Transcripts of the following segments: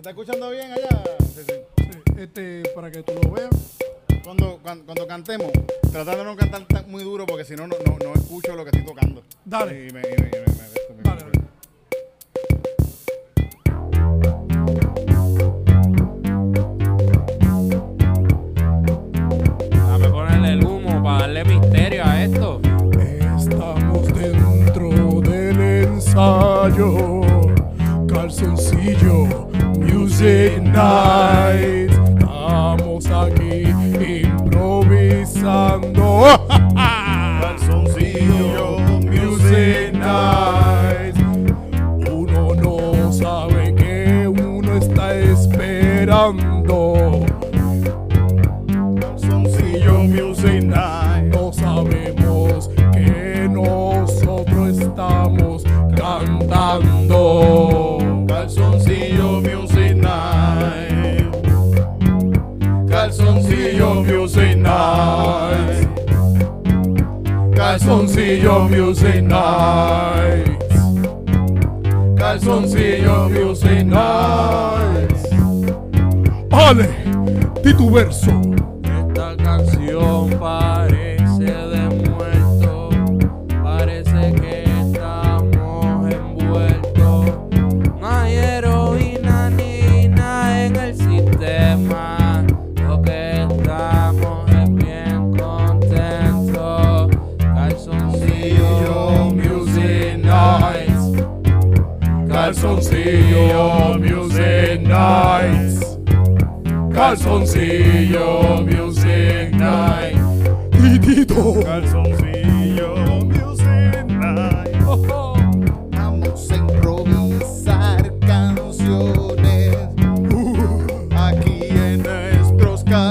está escuchando bien allá? Sí, sí. Sí, Este, para que tú lo veas. Cuando, cuando, cuando cantemos, tratando de no cantar tan- muy duro porque si no, no, no, no escucho lo que estoy tocando. Dale. Y me, y me, y me- me- me- Dale, dale. Dame ponerle el humo para darle misterio Music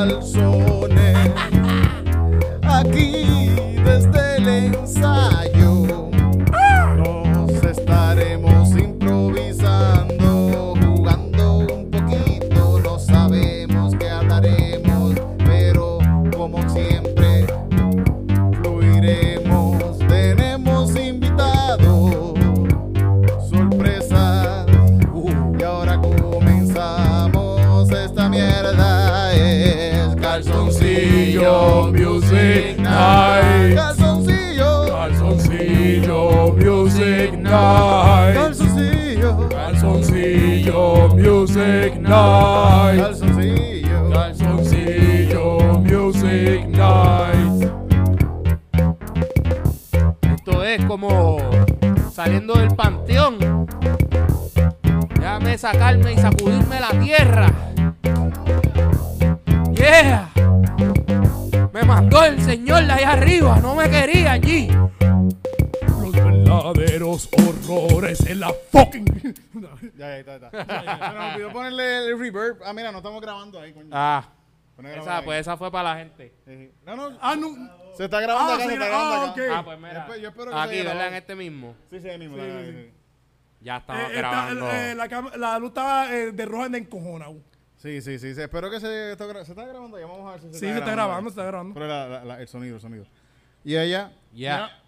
so Se nos olvidó ponerle el reverb. Ah, mira, no estamos grabando ahí, coño. Ah, esa, pues esa fue para la gente. Sí. No, no. Ah, no. Se está grabando Ah, acá, sí, se está ah, grabando acá. ok. Ah, pues mira. Yo espe- yo espero que Aquí, se ¿verdad? En este mismo. Sí, sí, ahí mismo. Sí, sí, sí. Ya estamos Eh, está- grabando. eh, la, luz estaba eh, de roja de encojonado. Sí, sí, sí, sí. Espero que se, esto gra- se está grabando. Ya vamos a ver si se Sí, está se está grabando. se está grabando. Pero la- la- la- el sonido, el sonido. Y ella. Ya. Ah,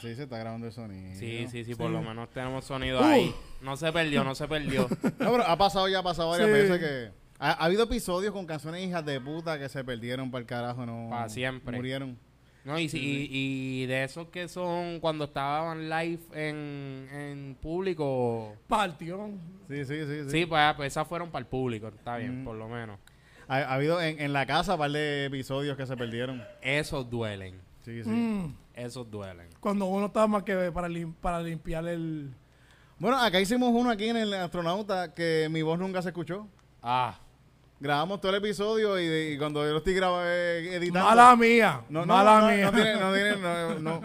sí, se está grabando el sonido. Sí, sí, sí, por lo menos tenemos sonido Uh. ahí. No se perdió, no se perdió. No, pero ha pasado ya, ha pasado varias Sí. veces que. Ha, ha habido episodios con canciones hijas de puta que se perdieron para el carajo, no. Pa' siempre. Murieron. No, y, si- y, y de esos que son cuando estaban live en, en público. Partió. Sí, sí, sí. sí. Sí, pues, pues esas fueron para el público, está bien, Mm. por lo menos. Ha, ha habido en, en la casa un par de episodios que se perdieron. Esos duelen, Sí, sí. Mm, esos duelen. cuando uno estaba más que para, lim- para limpiar el. Bueno, acá hicimos uno aquí en el astronauta que mi voz nunca se escuchó. Ah, Grabamos todo el episodio y, de- y cuando yo lo estoy grabando, editando. Mala mía. No, no, mala no, mía. No, tiene, no, tiene- no, no,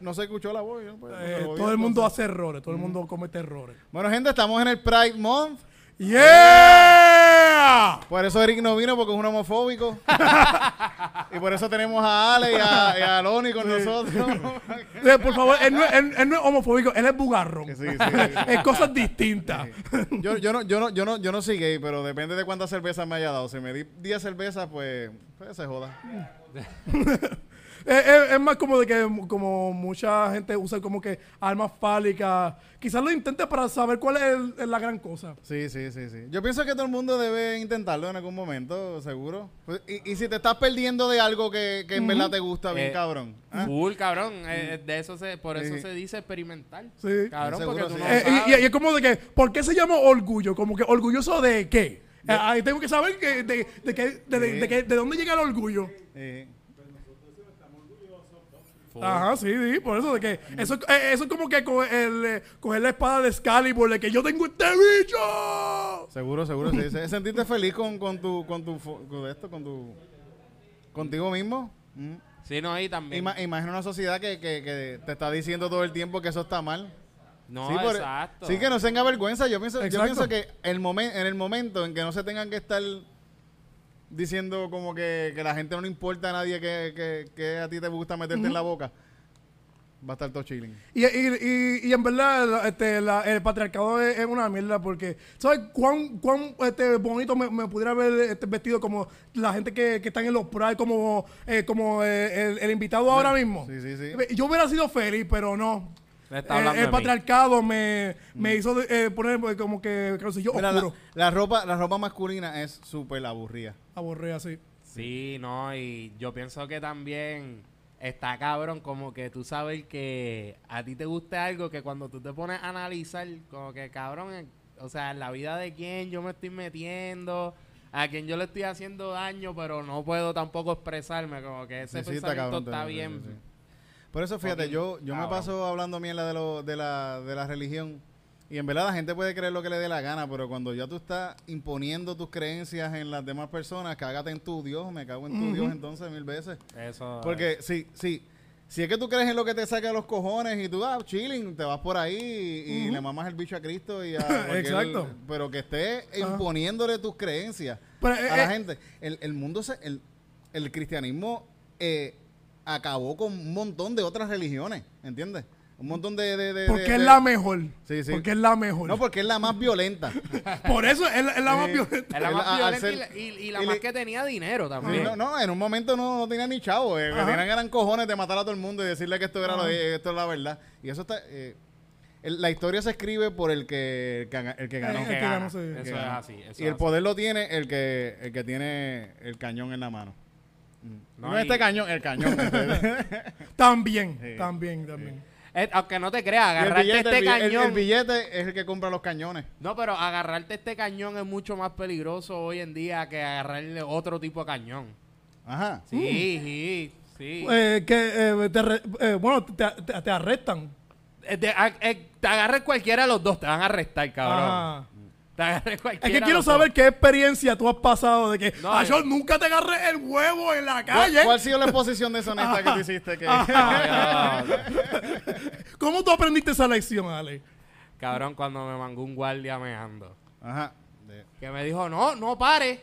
no se escuchó la voz. ¿no? Pues, Eh, todo el mundo hace errores, todo el mundo comete errores. Bueno, gente, estamos en el Pride Month. ¡Yeah! Por eso Eric no vino porque es un homofóbico. y por eso tenemos a Ale y a, y a Loni con nosotros. Por favor, él no, él- él no es homofóbico, él es bugarrón. Sí, sí. es cosas distintas. yo, yo, no, yo, no, yo, no, yo no soy gay, pero depende de cuántas cervezas me haya dado. Si me di 10 cervezas, pues, pues se joda. Es, es- es más como de que como mucha gente usa como que armas fálicas. Quizás lo intente para saber cuál es, el- es la gran cosa. Sí, sí, sí, sí. Yo pienso que todo el mundo debe intentarlo en algún momento, seguro. Pues, y, y si te estás perdiendo de algo que, que en verdad te gusta, bien Eh, cabrón. ¿ah? Full, cabrón. eh, de eso se, por eso Sí. se dice experimental. Sí. Cabrón, Seguro, porque tú sí. no Eh, y- sabes. y, y es como de que, ¿por qué se llama orgullo? Como que orgulloso de qué. Eh, ahí tengo que saber que, de, de, qué- de, de- Sí. de qué- de dónde llega el orgullo. Eh, Full. Ajá, sí, sí, por eso de que eso, eh, eso es como que co- el, eh, coger la espada de Excalibur de que yo tengo este bicho. seguro, seguro, sí. Sentirte feliz con, con tu, con tu, con esto, con tu, contigo mismo. Mm. Sí, no, y también. Ima- imagina una sociedad que, que, que te está diciendo todo el tiempo que eso está mal. no, sí, por- exacto. sí, que no tenga vergüenza. Yo pienso, yo pienso que el momen- en el momento en que no se tengan que estar diciendo como que, que la gente no le importa a nadie que, que, que a ti te gusta meterte en la boca, va a estar todo chilling. Y, y, y, y en verdad este, la- el patriarcado es, es una mierda porque, ¿sabes cuán, cuán este, bonito me, me pudiera ver este, vestido como la gente que, que están en los Pride, como, eh, como eh, el, el invitado ahora mismo? Sí, sí, sí. Yo hubiera sido feliz, pero no. Está Eh, hablando el mí. patriarcado me, me hizo eh, poner como que calzoncillo Mira, la, oscuro. la ropa, la ropa masculina es súper aburrida. Aburrida así. Sí, no, y yo pienso que también está cabrón como que tú sabes que a ti te gusta algo que cuando tú te pones a analizar, como que cabrón, eh, o sea, en la vida de quién yo me estoy metiendo, a quién yo le estoy haciendo daño, pero no puedo tampoco expresarme, como que ese Sí, sí, está pensamiento cabrón, está sí, sí, bien. sí. Por eso, fíjate, yo, yo me paso hablando mierda de, lo, de, la, de la religión. Y en verdad la gente puede creer lo que le dé la gana, pero cuando ya tú estás imponiendo tus creencias en las demás personas, cágate en tu Dios, me cago en tu Dios entonces mil veces. Eso. Porque si, si, si es que tú crees en lo que te saca los cojones y tú, ah, chilling, te vas por ahí y, y le mamas el bicho a Cristo y a Exacto. pero que estés imponiéndole tus creencias Pero, a eh, la eh, gente. El, el mundo, se, el, el cristianismo eh, acabó con un montón de otras religiones, ¿entiendes? Un montón de... de, de- Porque de- es la mejor. Sí, sí. Porque es la mejor. No, porque es la más violenta. Por eso es, la- es la más violenta. es la más violenta ser- y la, y- y la y más le- que tenía dinero Sí, también. no, no, en un momento no, no tenía ni chavo. Eh, tenían eran cojones de matar a todo el mundo y decirle que esto era lo esto es la verdad. Y eso está... eh, el- la historia se escribe por el que, el que, el que ganó. Eh, El que que gana. ganó, sí. Eso Que es ganó. así. eso y el poder lo tiene el que, el que tiene el cañón en la mano. Mm. No, No, este cañón, el cañón. También, Sí. también, también. Eh, aunque no te creas, agarrarte billete, este el bi- el- cañón. el billete es el que compra los cañones. No, pero agarrarte este cañón es mucho más peligroso hoy en día que agarrarle otro tipo de cañón. Ajá. Sí, sí, sí. Eh, que, eh, te eh, bueno, te, te- te arrestan. Eh, te, eh, te agarres cualquiera de los dos, te van a arrestar, cabrón. Ajá. Te agarres cualquiera Es que quiero saber qué experiencia tú has pasado de que, No, ah, eh. yo nunca te agarré el huevo en la ¿Cuál, calle. cuál ha sido la exposición deshonesta que tú hiciste? Que... Ay, ¿Cómo tú aprendiste esa lección, Ale? cabrón, cuando me mangó un guardia meando. Ajá. De- Que me dijo, no, no pare.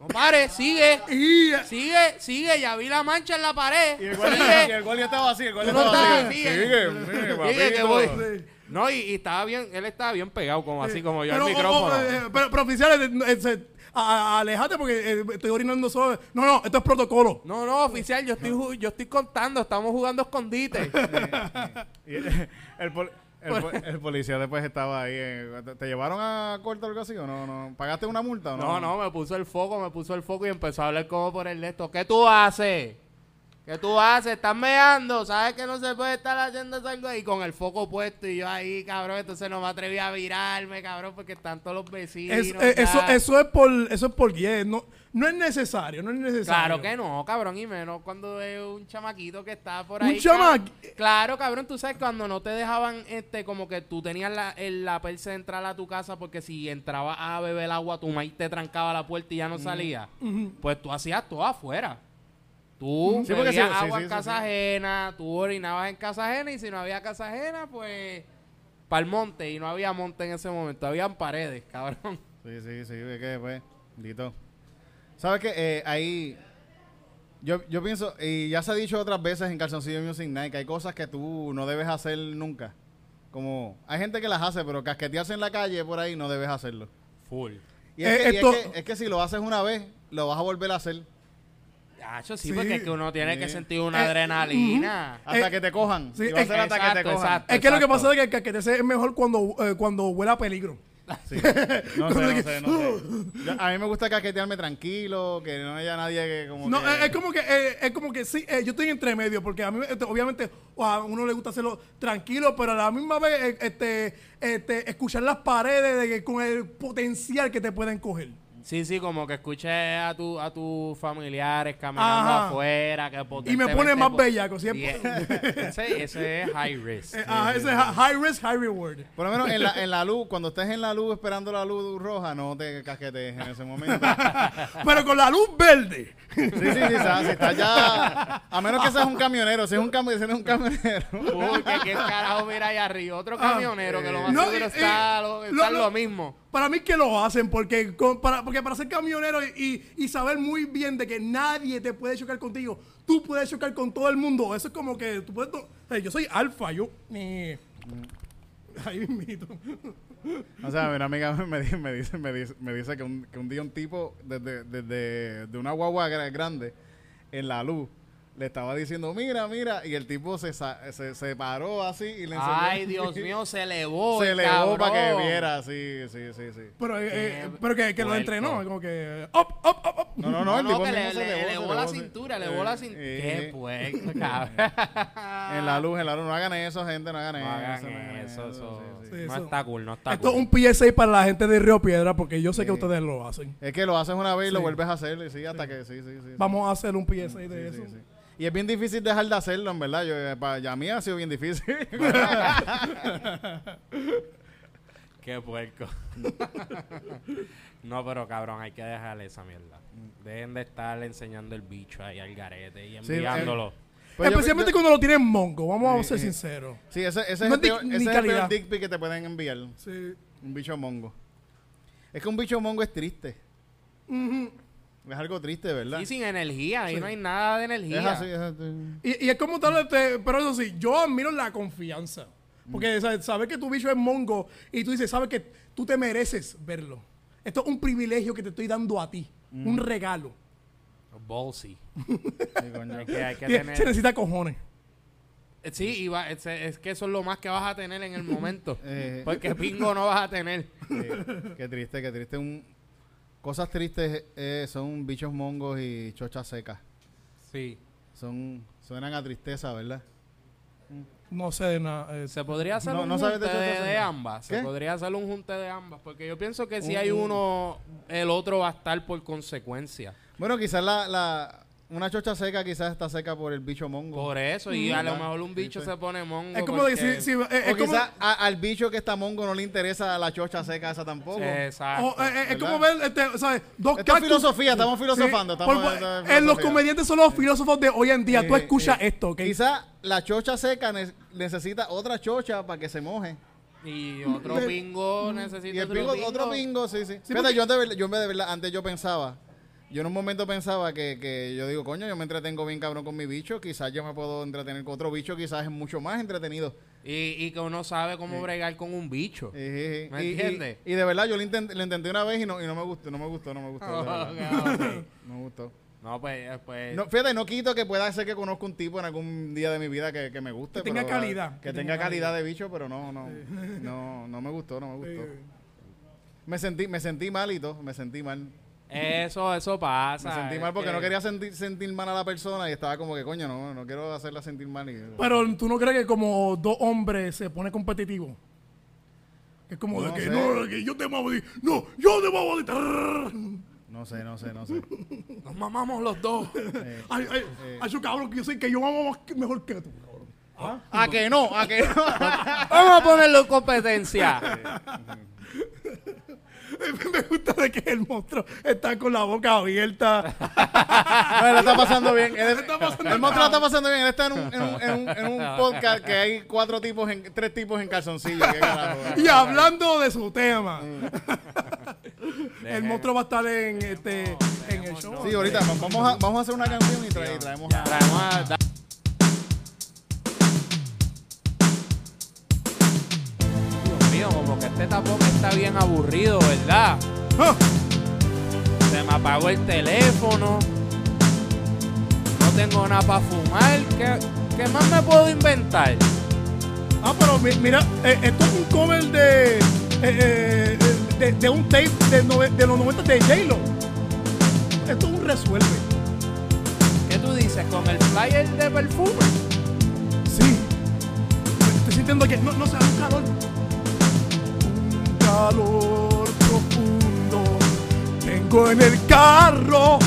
No pare, sigue. Y, Sigue, sigue, ya vi la mancha en la pared. Y el guardia, y Sigue. el guardia estaba así, el guardia no estaba estás- así. sigue. Sigue, mire, Sigue que voy. No, y, y estaba bien, él estaba bien pegado, como así como yo pero, al o- micrófono. o, eh, pero, pero oficiales, eh, eh, alejate porque eh, estoy orinando solo. No, no, esto es protocolo. No, no, oficial, yo estoy, yo estoy contando, estamos jugando escondite. Y el, el pol- el po- el policía después estaba ahí. eh, ¿Te, te llevaron a corte o algo así o no? no? ¿Pagaste una multa o no? No, no, me puso el foco, me puso el foco y empezó a hablar como por el esto. ¿Qué tú haces? ¿Qué tú haces? Estás meando, sabes que no se puede estar haciendo algo y con el foco puesto y yo ahí, cabrón, entonces no me atreví a virarme, cabrón, porque están todos los vecinos. Es- eh, eso, eso es por eso es por guía. No, no es necesario, no es necesario. Claro que no, cabrón, y menos cuando es un chamaquito que está por ahí. Un chamaqui- ca- Claro, cabrón, tú sabes cuando no te dejaban, este, como que tú tenías la, el, la persa de entrar a tu casa porque si entrabas a beber agua, tu maíz te trancaba la puerta y ya no salía. Ujú. Pues tú hacías todo afuera. Tú Sí, bebías sí, agua sí, en casa sí. ajena, tú orinabas en casa ajena y si no había casa ajena, pues para el monte y no había monte en ese momento, habían paredes, cabrón. Sí, sí, sí, ve que pues, dito. ¿Sabes qué? Eh, ahí, yo, yo pienso, y ya se ha dicho otras veces en Calzoncillo Music Night, que hay cosas que tú no debes hacer nunca. Como, hay gente que las hace, pero casquetearse en la calle por ahí no debes hacerlo. Full. Y es, Eh, que, y es esto- que- es que si lo haces una vez, lo vas a volver a hacer. Sí, Sí. porque es que uno tiene que sentir una Eh, adrenalina. Hasta Eh, que te cojan. sí, y va a eh, ser hasta que te exacto, cojan. exacto. Es que lo que pasa es que el caquetese es mejor cuando, eh, cuando huele a peligro. Sí. No sé, no sé, no sé. Yo- a mí me gusta caquetearme tranquilo, que no haya nadie que como No, que... es, es como que, eh, es como que sí, eh, yo estoy entre medio, porque a mí, este, obviamente, a uno le gusta hacerlo tranquilo, pero a la misma vez, este, este, escuchar las paredes de que- con el potencial que te pueden coger. Sí, sí, como que escuches a tu, a tus familiares caminando Ajá. afuera. Que Y me pone más po- bellaco, siempre. e- ese, ese es high risk. Eh, ajá, ese es high risk, high reward. Por lo menos en la, en la luz, cuando estés en la luz esperando la luz roja, no te casquetes en ese momento. Pero con la luz verde. Sí, sí, sí, sabes, si estás ya... A menos que seas un camionero, si es un, cami- si eres un camionero. Uy, que qué carajo mira allá arriba. Otro camionero que lo más No, seguro está, lo- está lo- lo mismo. Para mí que lo hacen, porque, con- para, porque para ser camionero y, y saber muy bien de que nadie te puede chocar contigo, tú puedes chocar con todo el mundo. Eso es como que tú puedes... sea, yo soy alfa, yo... ahí mismito. O sea, una amiga me, di- me dice, me dice, me dice que, un, que un día un tipo desde, desde de una guagua gra- grande en la luz le estaba diciendo, mira, mira, y el tipo se, sa- se, se paró así y le enseñó. Ay, Dios mío, se elevó. Se el elevó para que viera, sí, sí, sí, sí. Pero, eh, eh, pero que, que lo entrenó, como que... Up, up, up. No, no, no, No, el no, tipo que le, se le- elevó, se elevó la cintura, elevó la cintura. eh, Qué puerco, cabrón. En la luz, en la luz, no hagan eso, gente, no hagan No eso. hagan no hagan eso, eso. sí, sí. Sí, No eso- está cool, no está Esto es cool. un PSA para la gente de Río Piedra, porque yo sé que ustedes lo hacen. Es que lo haces una vez y lo vuelves a hacer, y sí, hasta que sí, sí, sí. Vamos a hacer un PSA de eso. Y es bien difícil dejar de hacerlo, en verdad. Yo, eh, para, ya a mí ha sido bien difícil. Qué puerco. no, pero cabrón, hay que dejarle esa mierda. Dejen de estar enseñando el bicho ahí al garete y Sí, enviándolo. Pues Especialmente yo- cuando lo tienen mongo, vamos a ser sí. sinceros. Sí, ese, ese No es, el ni ese es el peor calidad. dick pic que te pueden enviar. Sí. Un bicho mongo. Es que un bicho mongo es triste. Es algo triste, ¿verdad? Y sin energía, ahí Sí. no hay nada de energía. es así, es así. Y, y es como tal, este, pero eso sí, yo admiro la confianza. Porque Mm. ¿sabes? saber que tu bicho es mongo y tú dices, sabes que tú te mereces verlo. Esto es un privilegio que te estoy dando a ti. Mm. Un regalo. Ballsy. Sí, coño. Hay que, hay que Tie- tener... Se necesita cojones. Eh, Sí, y va- es, es que eso es lo más que vas a tener en el momento. Eh. Porque pingo no vas a tener. Qué triste, qué triste. Un, cosas tristes eh, son bichos mongos y chochas secas. Sí. Son, suenan a tristeza, ¿verdad? No sé de nada. eh, Se podría hacer No- un no sabes de junte de, ambas. Se ¿Qué? podría hacer un junte de ambas. Porque yo pienso que si Un- hay un- uno, el otro va a estar por consecuencia. Bueno, quizás la, la, una chocha seca quizás está seca por el bicho mongo. Por eso. Y a lo mejor un Sí, bicho sí. se pone mongo. es como porque- decir, si, eh, es o como, quizás a- al bicho que está mongo no le interesa la chocha seca esa tampoco. Exacto. o, eh, eh, es ¿verdad? como ver, este, ¿sabes? Dos Esto es cactus- filosofía, estamos filosofando. Sí, estamos, por- esto es eh, los filosofía. comediantes son los filósofos de hoy en día. Tú escuchas eh, esto, ¿ok? Quizás la chocha seca ne- necesita otra chocha para que se moje. Y otro De- pingo necesita Y el otro pingo, otro pingo, sí, sí. Fíjate, porque- yo, de verdad, yo de verdad, antes yo pensaba, yo en un momento pensaba que, que yo digo, coño, yo me entretengo bien cabrón con mi bicho, quizás yo me puedo entretener con otro bicho, quizás es mucho más entretenido. Y, y que uno sabe cómo bregar con un bicho. ¿Me y, entiendes? Y, de verdad, yo lo intenté, lo intenté una vez y no, y no me gustó, no me gustó, no me gustó. No me gustó. No, pues, eh, pues No, fíjate, no quito que pueda ser que conozca un tipo en algún día de mi vida que, que me guste. Que tenga pero, calidad, Que, que tenga tenga calidad de bicho, pero no, no, no, no me gustó, no me gustó. Me sentí, me sentí mal y todo, me sentí mal. Eso, eso pasa. Me sentí mal porque que- no quería sentir, sentir mal a la persona y estaba como que, coño, no, no quiero hacerla sentir mal. Y, Pero tú no crees que como dos hombres se pone competitivo. Es como No de que sé. no, que yo te mamo ti. No, yo te mamo. Trrr. no sé, no sé, no sé. Nos mamamos los dos. Eh, Ay, ay, ay, yo cabrón, que yo sé que yo mamo más mejor que tú, cabrón. ¿A que no? ¿A que no? Vamos a ponerlo en competencia. Me gusta de que el monstruo está con la boca abierta. No, él está pasando bien. Él- está pasando el monstruo la está pasando bien. Él está en un, en un, en un, en un podcast que hay cuatro tipos, en, tres tipos en calzoncillo. ¿Qué carajo? y hablando de su tema. el Deje- monstruo va a estar en este en el show. Sí, ahorita vamos a, vamos a hacer una canción y, tra- y traemos a... Traemos a- está bien aburrido, ¿verdad? Ah, Se me apagó el teléfono. tengo nada para fumar. ¿Qué, ¿Qué más me puedo inventar? Ah, pero mi- mira, eh, esto es un cover de, eh, eh, de, de un tape de, nove- de los 90 de J-Lo. Esto es un resuelve. ¿Qué tú dices? ¿Con el flyer de perfume? Sí. Estoy sintiendo que no, no sé, un calor. Un calor profundo. Tengo en el carro.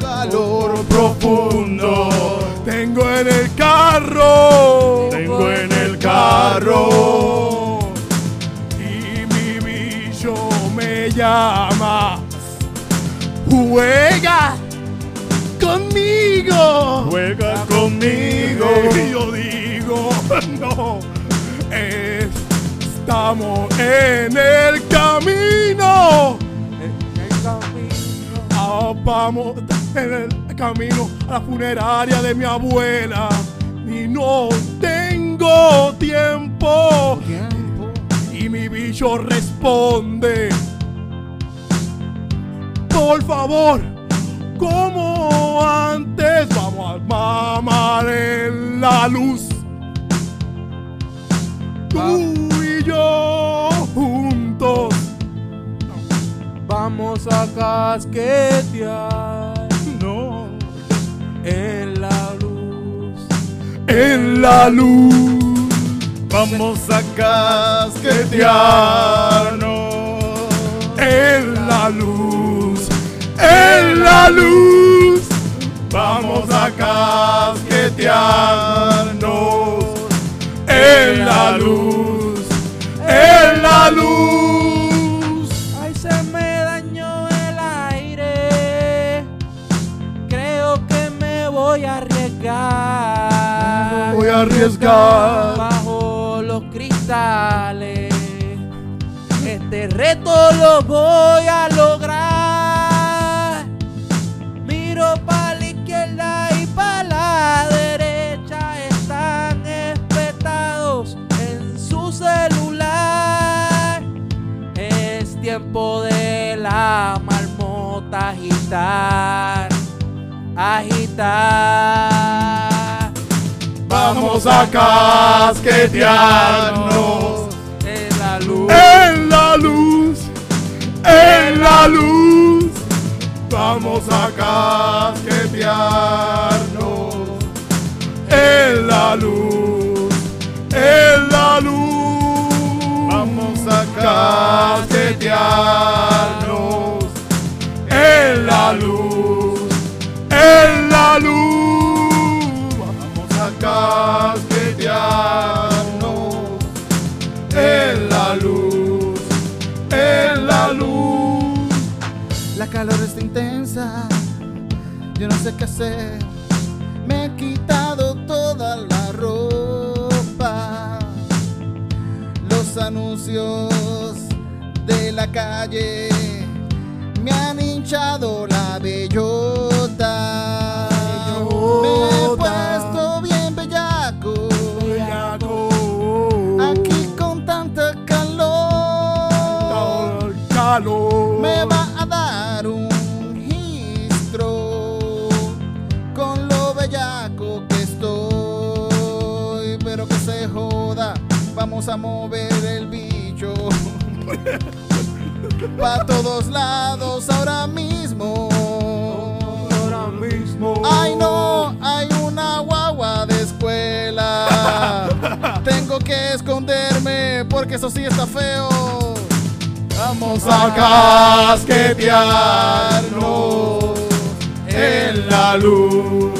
Calor profundo. Tengo en el carro. Tengo en el carro. Y mi bicho me llama. Juega conmigo. Juega Y yo digo, no. Estamos en el camino. El camino. Vamos en el camino a la funeraria de mi abuela. Y no tengo tiempo. Y mi bicho responde. Por favor, como antes, vamos a mamar en la luz. Tú juntos. Vamos a casquetear No. en la luz. En la luz. Vamos a casquetearnos. En la luz. En la luz. Vamos a casquetearnos. En la luz. La luz. Ay, se me dañó el aire. Creo que me voy a arriesgar. Voy a arriesgar. Bajo los cristales. Este reto lo voy a lograr. Agitar. Agitar. Vamos a casquetearnos. En la luz. En la luz. En la luz. Vamos a casquetearnos. En la luz. En la luz. Vamos a casquetearnos. En la luz. En la luz. Vamos a casquetearnos. En la luz. En la luz. La calor está intensa. Yo no sé qué hacer. Me he quitado toda la ropa. Los anuncios de la calle me han hinchado la bellota. Me he puesto bien bellaco. Aquí con tanta calor. Calor. Me va a dar un gistro con lo bellaco que estoy. Pero que se joda, vamos a mover Pa' todos lados ahora mismo. Ahora mismo. Ay no, hay una guagua de escuela. Tengo que esconderme porque eso sí está feo. Vamos a casquetearnos en la luz,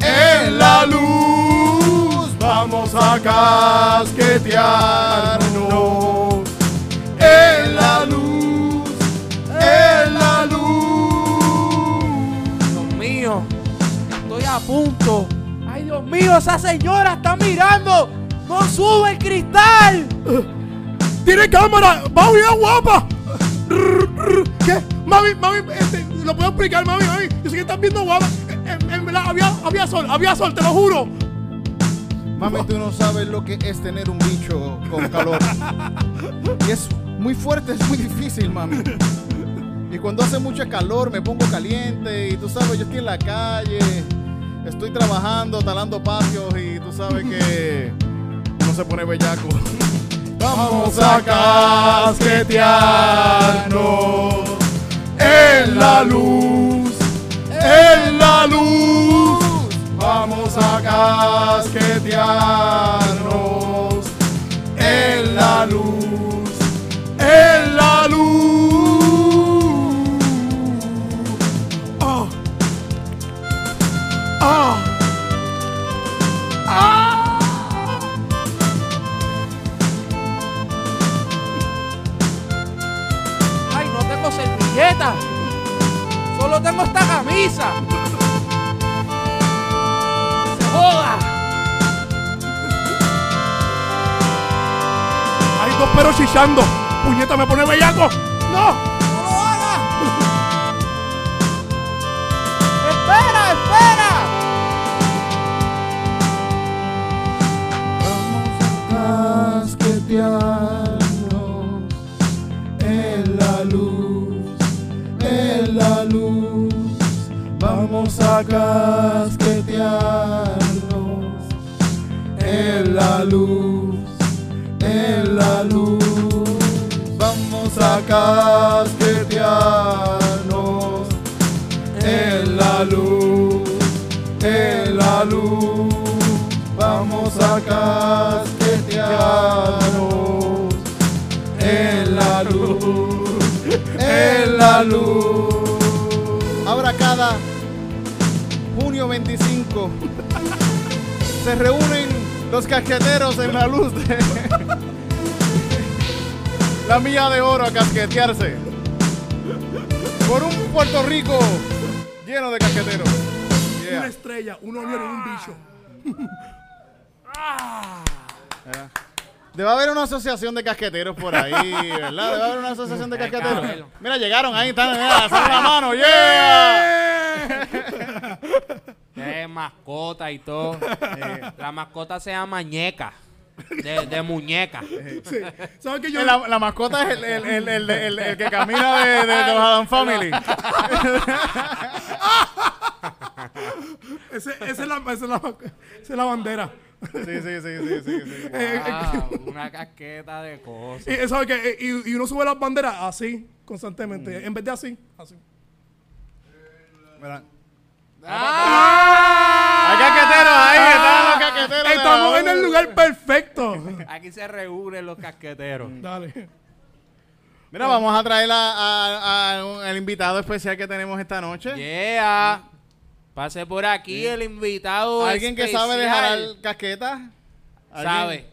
en la luz. Vamos a casquetearnos en la luz, punto. Ay, Dios mío, esa señora está mirando. No sube el cristal. ¡Tiene cámara! ¡Va bien guapa! ¿Qué? Mami, mami, este, lo puedo explicar, mami, mami. Yo sé que estás viendo guapa. En, en verdad, había, había sol, había sol, te lo juro. Mami, tú no sabes lo que es tener un bicho con calor. Y es muy fuerte, es muy difícil, mami. Y cuando hace mucho calor me pongo caliente y tú sabes, yo estoy en la calle, estoy trabajando, talando patios y tú sabes que uno se pone bellaco. Vamos a casquetearnos en la luz, en la luz. Vamos a casquetearnos en la luz, Solo tengo esta camisa. Se joda. Hay dos perros chichando. Puñeta, me pone bellaco. No. Vamos a casquetearnos en la luz, en la luz. Vamos a casquetearnos en la luz, en la luz. Vamos a casquetearnos en la luz, en la luz. Ahora cada junio 25 se reúnen los casqueteros en la luz de la milla de oro a casquetearse por un Puerto Rico lleno de casqueteros. Yeah. Una estrella, un onión y un bicho. Debe haber una asociación de casqueteros por ahí, ¿verdad? Debe haber una asociación de casqueteros. Mira, llegaron, ahí están, mira, la mano, yeah. Es mascota y todo. Eh, la mascota se llama ñeca. De, de muñeca. Sí. ¿Sabes que yo? La, la mascota es el, el, el, el, el- el que camina de, de, de los Adam Family. Ese, esa, es la, esa, es la, esa es la bandera. Sí, sí, sí, sí, sí, sí. Eh, Wow, una casqueta de cosas. Y, ¿sabes qué? Eh, Y, y uno sube las banderas así, constantemente. En vez de así, así. Mira. ¡Ah! Hay casqueteros ahí, están los casqueteros. Estamos en el lugar perfecto. Aquí se reúnen los casqueteros. Dale. Mira, vamos a traer al invitado especial que tenemos esta noche. Yeah. Pase por aquí el invitado. Alguien que sabe de especial. jalar casqueta. ¿Alguien Sabe.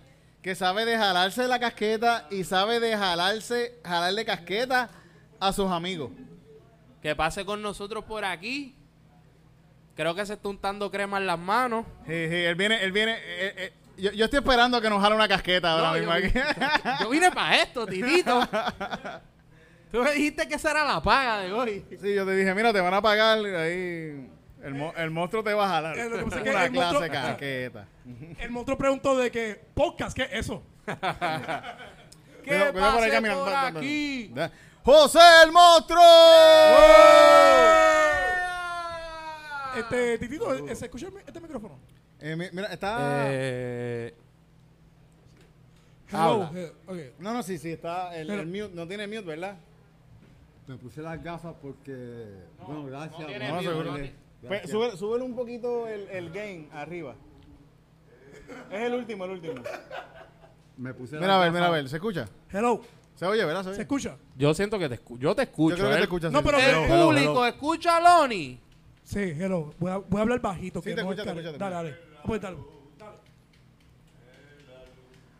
Que sabe de jalarse la casqueta y sabe de jalarse, jalarle casqueta a sus amigos. Que pase con nosotros por aquí. Creo que se está untando crema en las manos. Sí, sí, él viene, él viene. eh, eh, yo, yo estoy esperando que nos jale una casqueta ahora No, mismo yo, aquí. yo vine para esto, titito. Tú me dijiste que esa era la paga de hoy. sí, yo te dije, mira, te van a pagar ahí. El, mo- el monstruo te va a jalar. Eh, lo que pasa es que una el clase monstruo- casqueta. El monstruo preguntó de que, podcast, ¿qué es eso? ¿Qué Cuidado- cuidado por caminando. por aquí? ¡José el monstruo! Este, Titito, eh, ¿se escucha mi- este micrófono? Eh, mi- mira, está. Eh. Habla. eh, ok. No, no, sí, sí, está. El, mute, no tiene mute, ¿verdad? Me puse las gafas porque. bueno, gracias. tiene No, mute, tiene- Gracias. sube- súbele un poquito el, el gain arriba. Es el último, el último. Me puse Mira a ver, mira a gafas. ver, ¿se escucha? Hello. ¿Se oye, ¿verdad? ¿Se ¿Se oye? escucha? yo siento que te escucho. Yo te escucho. Yo creo que ¿eh? te escuchas. No, sí. pero- El Hello, hello, público hello. escucha a Loni. Sí, hello. Voy a, voy a hablar bajito. Sí, que te no escucha, te escale. escucha, te Dale, dale. Pues dale.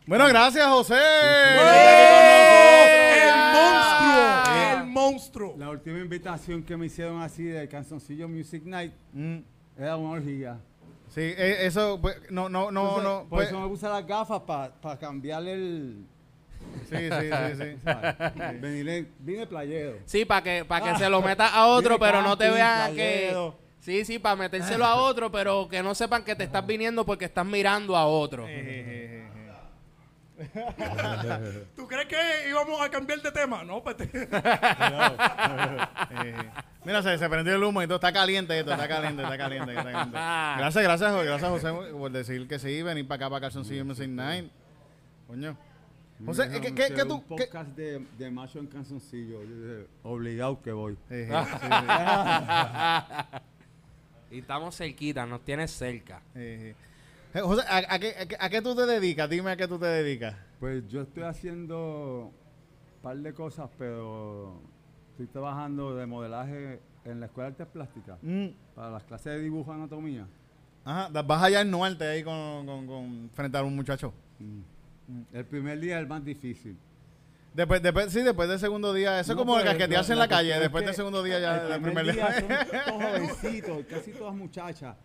Bueno, gracias, José. ¡El monstruo! ¡El monstruo! La última invitación que me hicieron así de Canzoncillo Music Night Mm, era una orgía. Sí, eh, eso, pues, no, no, no, Entonces, no. Por pues- eso me puse las gafas para cambiarle el. Sí, sí, sí, sí. en- vine playero. Sí, para que, para que se lo metas a otro, pero no te vean que... Sí, sí, para metérselo a otro, pero que no sepan que te estás viniendo porque estás mirando a otro. ¿Tú crees que íbamos a cambiar de tema? No, pues te- mira, se, se prendió el humo y todo. Está caliente esto, está caliente, está caliente. Está caliente. Gracias, gracias, gracias José por decir que sí, venir para acá, para Calzoncillo Music Night. Coño. José, Me ¿qué, dijeron qué, un tú...? qué- podcast de, de macho en canzoncillo. Obligado que voy. Sí. Y estamos cerquita, nos tienes cerca. Eh, José, ¿a, a qué, a qué- a qué tú te dedicas? Dime a qué tú te dedicas. Pues yo estoy haciendo un par de cosas, pero estoy trabajando de modelaje en la Escuela de Artes Plásticas para las clases de dibujo anatomía. Ajá, vas allá en Norte ahí con, con, con- frente a un muchacho. Mm. El primer día es el más difícil. Después, después, sí, después del segundo día. Eso No, es como pero casquetearse en la la calle. Después del segundo día ya, el primer primer día día. son todos jovencitos, casi todas muchachas.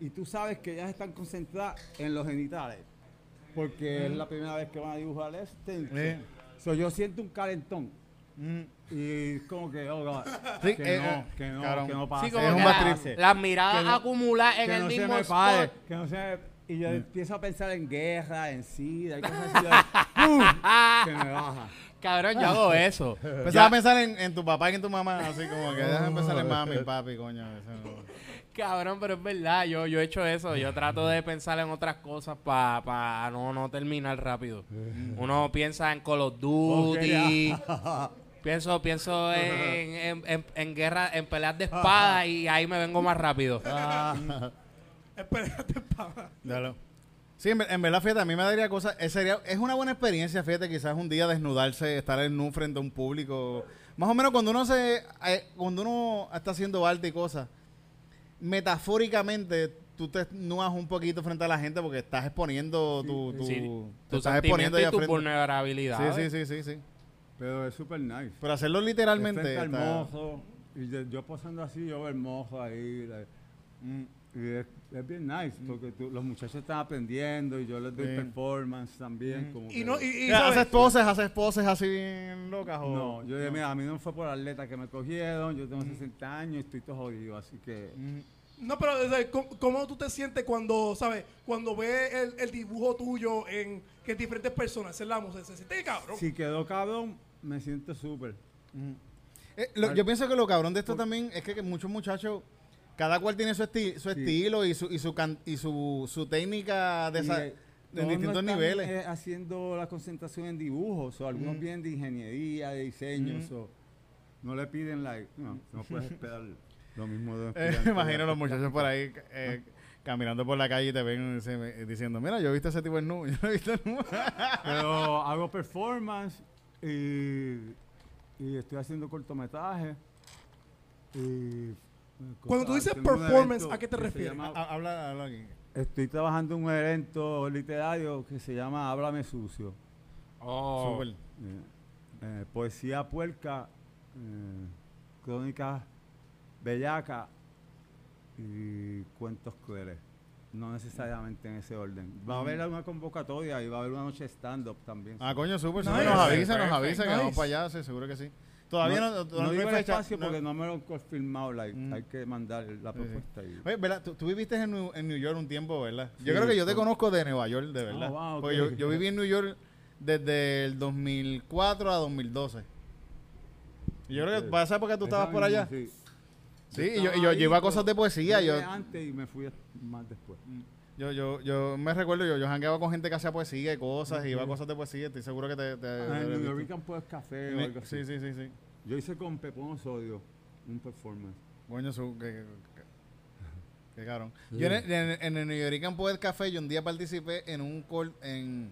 Y tú sabes que ellas están concentradas en los genitales. Porque es la primera vez que van a dibujar este. Sí. So, yo siento un calentón. Mm. Y como que, oh, God, Sí, que, eh, no, eh, que no, cabrón. que no pase. Sí, como Es que un la- las miradas acumuladas en que el no se mismo spot. que no se me- y yo empiezo a pensar en guerra, en sida, y cosas así. ¡pum! me baja. Cabrón, yo hago eso. Empezaba a pensar en, en tu papá y en tu mamá, así como que déjame pensar en mami, papi, coño. eso no. Cabrón, pero es verdad, yo, yo he hecho eso. Yo trato de pensar en otras cosas para no, no terminar rápido. Uno piensa en Call of Duty. Pienso, pienso en, en, en- en guerra, en peleas de espada y ahí me vengo más rápido. Espérate, pa. Dalo. Sí, en, ver- en verdad, fíjate, a mí me daría cosas. Es, sería, es una buena experiencia, fíjate, quizás un día desnudarse, estar en un frente a un público. Más o menos cuando uno se. eh, cuando uno está haciendo arte y cosas, metafóricamente tú te desnudas un poquito frente a la gente porque estás exponiendo tu. tu Sí, tu estás y al tu frente. vulnerabilidad. Sí, sí, sí, sí, sí. Pero es súper nice. Pero hacerlo literalmente. al está- mozo, y yo, yo posando así, yo mozo ahí. mm, y es, es bien nice, porque tú- los muchachos están aprendiendo y yo les doy performance también. Como Y que- no, y, y, Mira, ¿sabes? ¿Haces poses, haces poses así bien locas? o- No, yo dije, mira, a mí no fue por atleta que me cogieron, yo tengo 60 años y estoy todo jodido, así que... No, pero ¿cómo, cómo tú te sientes cuando, ¿sabes? Cuando ves el, el dibujo tuyo en que diferentes personas, el amo, se, se siente cabrón. Si quedó cabrón, me siento súper. Eh, lo- yo pienso que lo cabrón de esto también es que, que muchos muchachos, cada cual tiene su, esti- su Sí. estilo y su y su can- y su, su técnica de, esa- Y, eh, distintos no niveles. eh, haciendo la concentración en dibujos, o algunos Mm. vienen de ingeniería, de diseño, Mm. so, no le piden like, no, no puedes esperar lo mismo de Eh, imagino los muchachos por ahí eh, caminando por la calle y te ven se- diciendo, mira, yo he visto a ese tipo en nu, yo lo he visto en nu. Pero hago performance y, y estoy haciendo cortometrajes. Y, Cuando tú dices performance, evento ¿a qué te refieres? llama- habla, habla aquí. estoy trabajando en un evento literario que se llama Háblame Sucio. Oh. Súper. Eh, eh, poesía puerca, eh, crónicas bellacas y cuentos crueles. No necesariamente en ese orden. Va a haber una convocatoria y va a haber una noche stand-up también. Ah, coño, súper. Nice. Nos avisa, nos avisa que vamos para allá, sí, seguro que sí. Todavía no, no, no hay digo el fecha. espacio no- porque no me lo han confirmado. like, Mm. Hay que mandar la Sí, sí. propuesta. y- Oye, ¿verdad? Tú, tú viviste en New, en New York un tiempo, ¿verdad? Sí, yo creo que yo te con- conozco de Nueva York, de verdad. Wow, ok. yo, yo viví en New York desde el 2004 a 2012. Y yo creo que para esa época tú estabas por allá. Sí, Sí, y yo, y yo ahí, llevaba cosas de poesía. Yo, antes y me fui más después. Yo, yo, yo me recuerdo, yo, yo jangueaba con gente que hacía poesía y cosas, y iba a cosas de poesía. Estoy seguro que te. te- Ah, en New York pues Café o algo así. Sí, sí, sí, sí. Yo hice con Pepón Osorio un performance. Coño, su, que, que, que- que cabrón. Yo en, el- en, en el New Yorican Poet Café, yo un día participé en un en,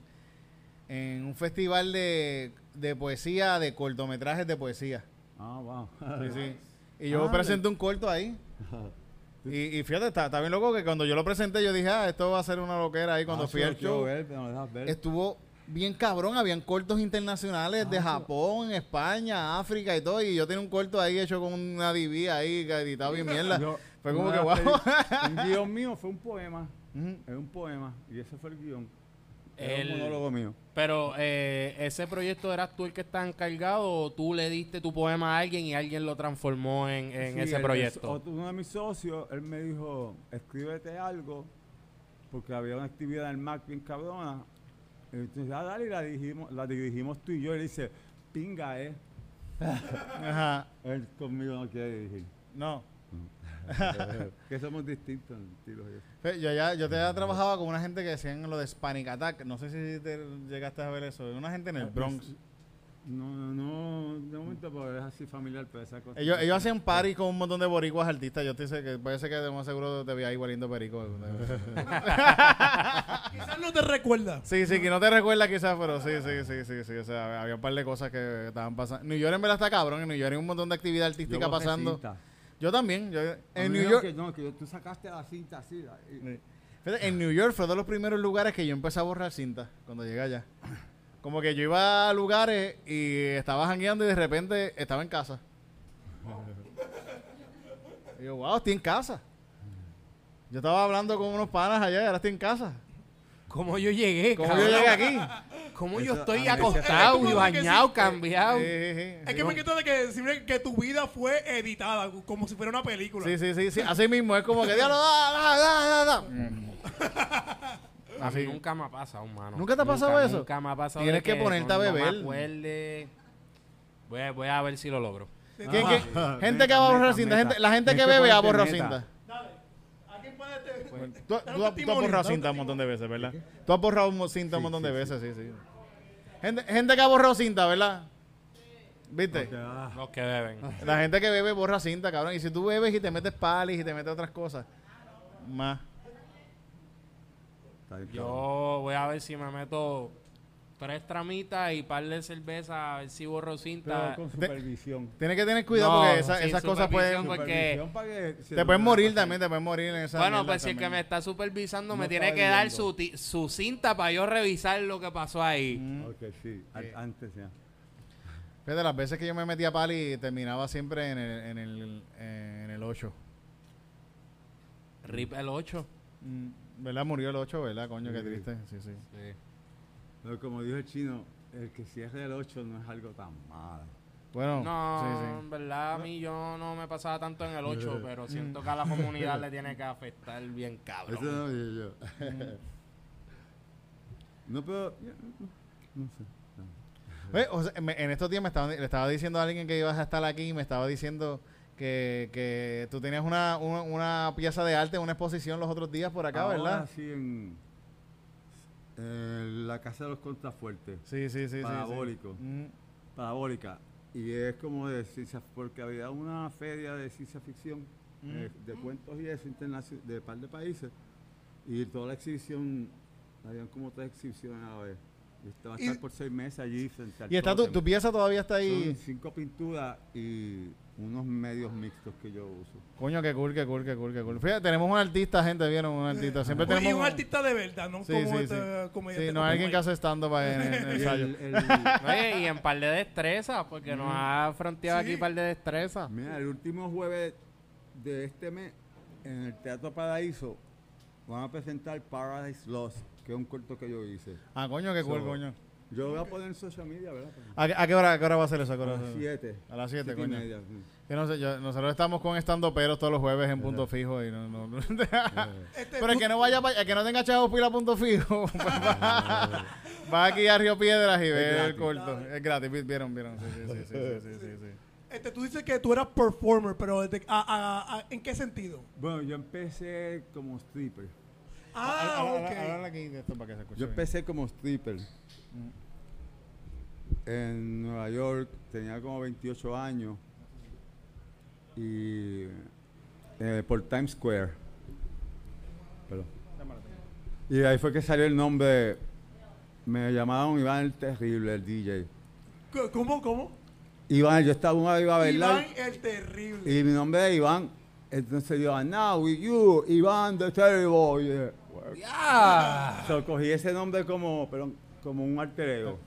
en un festival de, de poesía, de cortometrajes de poesía. Ah, wow. Sí, sí. Y yo Ah, presenté un corto ahí. Y, y fíjate, está, está bien loco que cuando yo lo presenté, yo dije, ah, esto va a ser una loquera ahí. Cuando Ah, fui al show, ver, no ver. estuvo bien cabrón. Habían cortos internacionales de Ah. Japón, España, África y todo. Y yo tenía un corto ahí hecho con una DV ahí, editado bien mierda. Yo- Fue como que, wow. pedí- Un guion mío fue un poema. Es un poema. Y ese fue el guion. El- un monólogo mío. Pero eh, ese proyecto eras tú el que está encargado o tú le diste tu poema a alguien y alguien lo transformó en, en Sí, ese proyecto. uno de mis socios, él me dijo, escríbete algo, porque había una actividad en el Mac bien cabrona. Entonces, ah, dale, y la dirigimos, la dirigimos tú y yo. Y le dice, pinga, eh. Ajá. Él conmigo no quiere dirigir. No. que somos distintos en Yo ya, yo te había trabajado con una gente que decían lo de Spanic Attack. No sé si te llegaste a ver eso. Una gente en el Ah, Bronx. pues, No, no, no, de momento porque es así familiar, pero esa cosa. Ellos, ellos hacían party con un montón de boricuas artistas. Yo te sé que puede ser que de más seguro te vi ahí hueliendo perico. Quizás no te recuerda. sí, sí, que no te recuerdas quizás, pero sí, sí, sí, sí, sí. O sea, había un par de cosas que estaban pasando. New York en verdad está cabrón. En New York hay un montón de actividad artística pasando. cinta. Yo también. Yo, en New York... Que, no, que tú sacaste la cinta así. la- y- Sí. Fíjate, En New York fue de los primeros lugares que yo empecé a borrar cinta cuando llegué allá. Como que yo iba a lugares y estaba jangueando y de repente estaba en casa. Y yo, wow, estoy en casa. Yo estaba hablando con unos panas allá y ahora estoy en casa. ¿Cómo yo llegué? ¿Cómo cabrón? yo llegué aquí? ¿Cómo Eso yo estoy acostado y que bañado, sí, eh, cambiado? Sí, sí, sí. Es que me quito de que, que tu vida fue editada, como si fuera una película. Sí, sí, sí, sí. Así mismo, es como que diablo, da, da, da, da, da. A mí Así. nunca me ha pasado, mano. ¿Nunca te ha pasado Nunca, eso? Nunca me ha pasado. Tienes de que ponerte a no- no me beber. Voy a, voy a ver si lo logro. ¿Quién- quién- gente que va a borrar meta, cinta, meta. gente- la gente que que bebe va a ponerte borrar meta. cinta. Dale. ¿A quién puede te- Tú, Dar un tú- tú has borrado cinta un montón de veces, ¿verdad? ¿Qué? Tú has borrado mo- cinta un montón sí, de veces, sí, sí. Gente, gente que ha borrado cinta, ¿verdad? ¿Viste? Ok, ah, Los que beben. La gente que bebe borra cinta, cabrón. Y si tú bebes y te metes palis y te metes otras cosas, más. Yo voy a ver si me meto tres tramitas y par de cerveza, a ver si borro Pero cinta. con supervisión. Tienes que tener cuidado No, porque esa- sin esas cosas pueden... supervisión, porque- Supervisión para que se Te pueden morir también, te pueden morir en esa Bueno, mierda pues si el que también. me está supervisando No me tiene está que dar su, ti- su cinta para yo revisar lo que pasó ahí. Mm. Ok, sí, an- antes ya. Fíjate, las veces que yo me metía pali terminaba siempre en el, en el, en el 8. RIP el 8. ¿Verdad? Murió el 8, ¿verdad? Coño, qué Sí. triste. Sí, sí. Pero como dijo el chino, el que cierre el 8 no es algo tan malo. Bueno, No, sí, en verdad a mí yo no me pasaba tanto en el 8, pero siento que a la comunidad le tiene que afectar bien cabrón. Eso no dije yo. no, pero. No sé. Oye, o sea, me- en estos días me estaba, le estaba diciendo a alguien que ibas a estar aquí y me estaba diciendo que, que tú tenías una, una, una pieza de arte, una exposición los otros días por acá, Ahora ¿verdad? Sí, en, en la casa de los contrafuertes. Sí, sí, sí. sí, sí. Parabólico. Mm. Parabólica. Y es como de ciencia, porque había una feria de ciencia ficción, eh, de cuentos y eso, de un par de países. Y toda la exhibición, habían como tres exhibiciones a la vez. Y este va a Y- estar por seis meses allí frente al Y está tu, tu pieza todavía está Son ahí. cinco pinturas y unos medios mixtos que yo uso. Coño, qué cool, qué cool, qué cool, qué cool. Fíjate, tenemos un artista, gente, vieron un artista. Siempre Y tenemos un artista de verdad, no Sí, como sí, este sí. comediante. Sí, no alguien que hace stand-up en, en el ensayo. el- el- Oye, y en par de destrezas, porque nos ha fronteado Sí. aquí par de destrezas. mira, el último jueves de este mes, en el Teatro Paraíso, van a presentar Paradise Lost, que es un corto que yo hice. Ah, coño, qué cool, So, coño. Yo voy a poner en social media, ¿verdad? ¿A, qué- a qué hora, a qué hora va a ser eso? ¿A las va a ser? 7. A las 7, y coño. media. sí. Yo no sé, yo- nosotros estamos con estando peros todos los jueves en punto fijo y no, no, no. Este, Pero el que no vaya, pa- el que no tenga chavos pila a punto fijo, pues va, va aquí a Río Piedras y ve el corto. Es gratis, vi- vieron, vieron. Sí, sí, sí, sí, sí, sí, sí, sí. este, tú dices que tú eras performer, pero desde- a- a- a- ¿en qué sentido? Bueno, yo empecé como stripper. Ah, ok. habla aquí de esto para que se escuche Yo empecé como stripper. En Nueva York, tenía como 28 años. Y eh, por Times Square. Perdón. Y ahí fue que salió el nombre. Me llamaban Iván el Terrible, el DJ. ¿Cómo, cómo? Iván, yo estaba una iba a bailar. Iván el Terrible. Y mi nombre es Iván. Entonces yo, now with you, Iván the Terrible. Y dije, "Well". Ya. So, cogí ese nombre como, perdón, como un alter ego.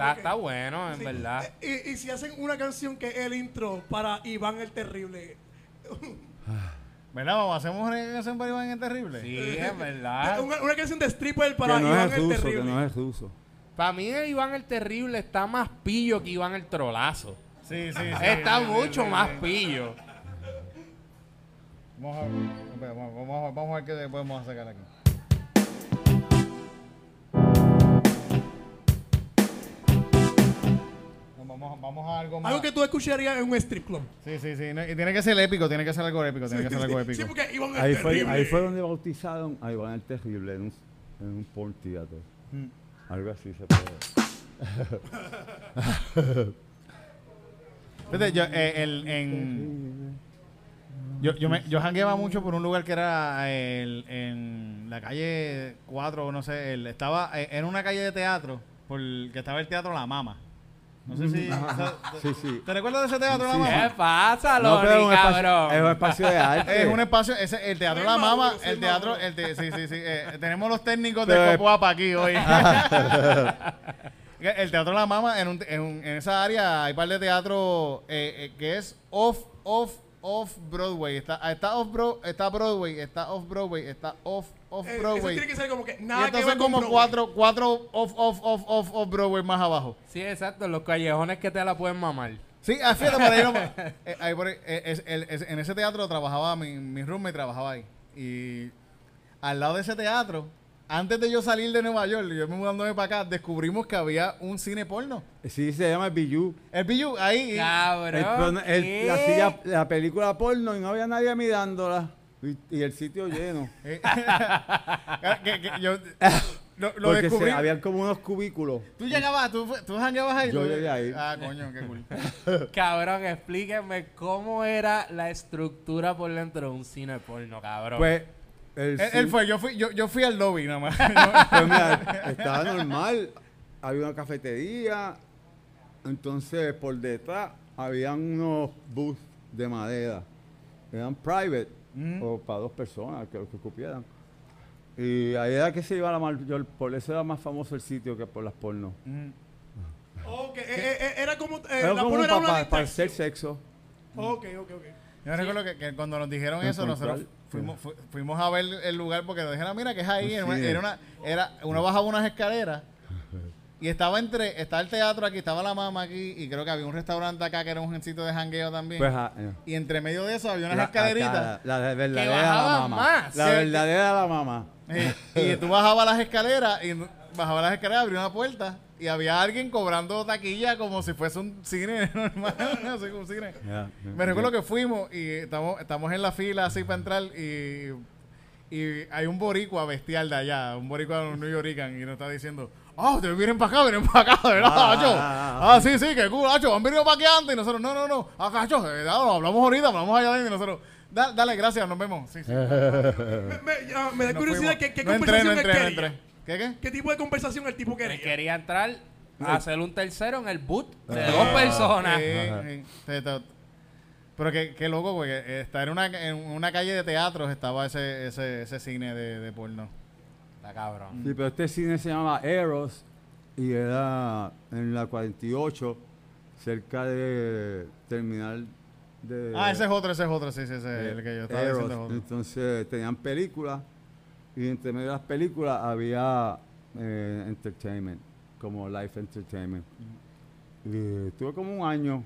Está, está bueno, en Sí. verdad. Eh, Y, y si hacen una canción que es el intro para Iván el Terrible. ¿Verdad? Vamos, hacemos una canción para Iván en Terrible. Sí, en verdad. Una, una canción de stripper para que no Iván es el ruso, que Terrible. no es ruso. Para mí el Iván el Terrible está más pillo que Iván el Trolazo. Sí, sí, sí. Está sí, mucho sí, más sí. pillo. Vamos a, ver, vamos, vamos, a- vamos a ver qué podemos sacar aquí. Vamos, vamos a algo más. Algo que tú escucharías en un strip club. Sí, sí, sí. no, y tiene que ser épico, tiene que ser algo épico, tiene que ser algo épico. Sí, porque Iván Ahí fue, terrible. ahí fue donde bautizaron a Iván el Terrible en un, en un porn theater. Mm. Algo así se puede. Fíjate, yo, eh, el, en, yo, yo, me, yo jangueaba mucho por un lugar que era el- en la calle 4, o no sé, el- estaba eh, en una calle de teatro, por el- que estaba el teatro La Mama. No sé si... Ajá. Sí, sí. ¿Te recuerdas de ese teatro La Mama? ¿Qué pasa, No, pero es un espacio, cabrón? es un espacio de arte. Es un espacio, ese, el teatro La Mama, el teatro, el te- sí, sí, sí, eh, tenemos los técnicos Pero de es- Copoapa aquí hoy. el teatro La Mama, en, un- en, un- en esa área hay un par de teatro eh, eh, que es off, off, off Broadway. Está, está off Bro, está Broadway, está off Broadway, está off, off Eh, tiene que ser como que y nada que entonces ver con como Broadway. cuatro, cuatro off, off, off, off, off Broadway más abajo. Sí, exacto, los callejones que te la pueden mamar. Sí, ah, fíjate, ahí, no- eh, ahí por ahí, eh, es- el- es- en ese teatro trabajaba mi, mi roommate, trabajaba ahí. Y al lado de ese teatro, antes de yo salir de Nueva York, yo me mudándome para acá, descubrimos que había un cine porno. Sí, se llama el Bijou. El Billu, ahí. Cabrón. El porno- el- ¿qué? la, silla, la película porno y no había nadie mirándola. Y, y el sitio lleno. eh, que- que yo lo, lo Porque descubrí. se, habían como unos cubículos. Tú llegabas, tú, tú jangueabas ahí. Yo llegué ahí. Ah, coño, qué cool. Cabrón, explíquenme cómo era la estructura por dentro de un cine porno, cabrón. Pues, él, fue, yo fui, yo, yo fui al lobby nada más. Pues mira, estaba normal. Había una cafetería. Entonces, por detrás, habían unos bus de madera. Eran private. Mm. O para dos personas, que que cupieran. Y ahí era que se iba la mayor. Por eso era más famoso el sitio que por las porno. Mm. Ok, eh, eh, eh, era como. eh, Era la como porno un era una para, hacer sexo. Ok, ok, ok. Yo recuerdo que, que cuando nos dijeron eso, nosotros fuimos, fu- fuimos a ver el lugar porque nos dijeron, mira, que es ahí. Un Era una, era una, era, uno bajaba unas escaleras y estaba entre, estaba el teatro aquí, estaba la mama aquí y creo que había un restaurante acá que era un sitio de jangueo también. Pues, ah, eh. y entre medio de eso había unas La- escaleritas. acá, La, de verdadera la mamá. más. La Sí. verdadera la mamá. Eh, y tú bajabas las escaleras y bajabas las escaleras, abría una puerta y había alguien cobrando taquilla como si fuese un cine normal, así como un cine. Me recuerdo que fuimos y estamos, estamos en la fila así para entrar y, y hay un boricua bestial de allá, un boricua de New Yorican y nos está diciendo, ah, ustedes vienen para acá, vienen para acá, ¿verdad, Ah, Hacho? ah, Ah, sí, sí, que cool, Hacho, han venido para aquí antes y nosotros, no, no, no, acá, Hacho, eh, no, hablamos ahorita, hablamos allá adentro y nosotros, "Da- dale, gracias, nos vemos. Sí, sí. Me, me- da Nos curiosidad qué, qué no entré, conversación no entré, no entré. ¿Qué, qué? ¿Qué tipo de conversación el tipo Me quería? quería entrar a hacer un tercero en el boot de Ah. dos personas. Sí, Ajá. sí, sí, to- Pero qué, qué loco, güey. que Está en una, en una calle de teatros estaba ese, ese, ese cine de, de porno. Está cabrón. Sí, pero este cine se llama Eros y era en la 48, cerca de terminal de... Ah, ese es otro, ese es otro, sí, sí, ese es el que yo estaba Eros. diciendo. es otro. Entonces tenían películas y entre medio de las películas había eh, entertainment, como life entertainment. Y estuve como un año,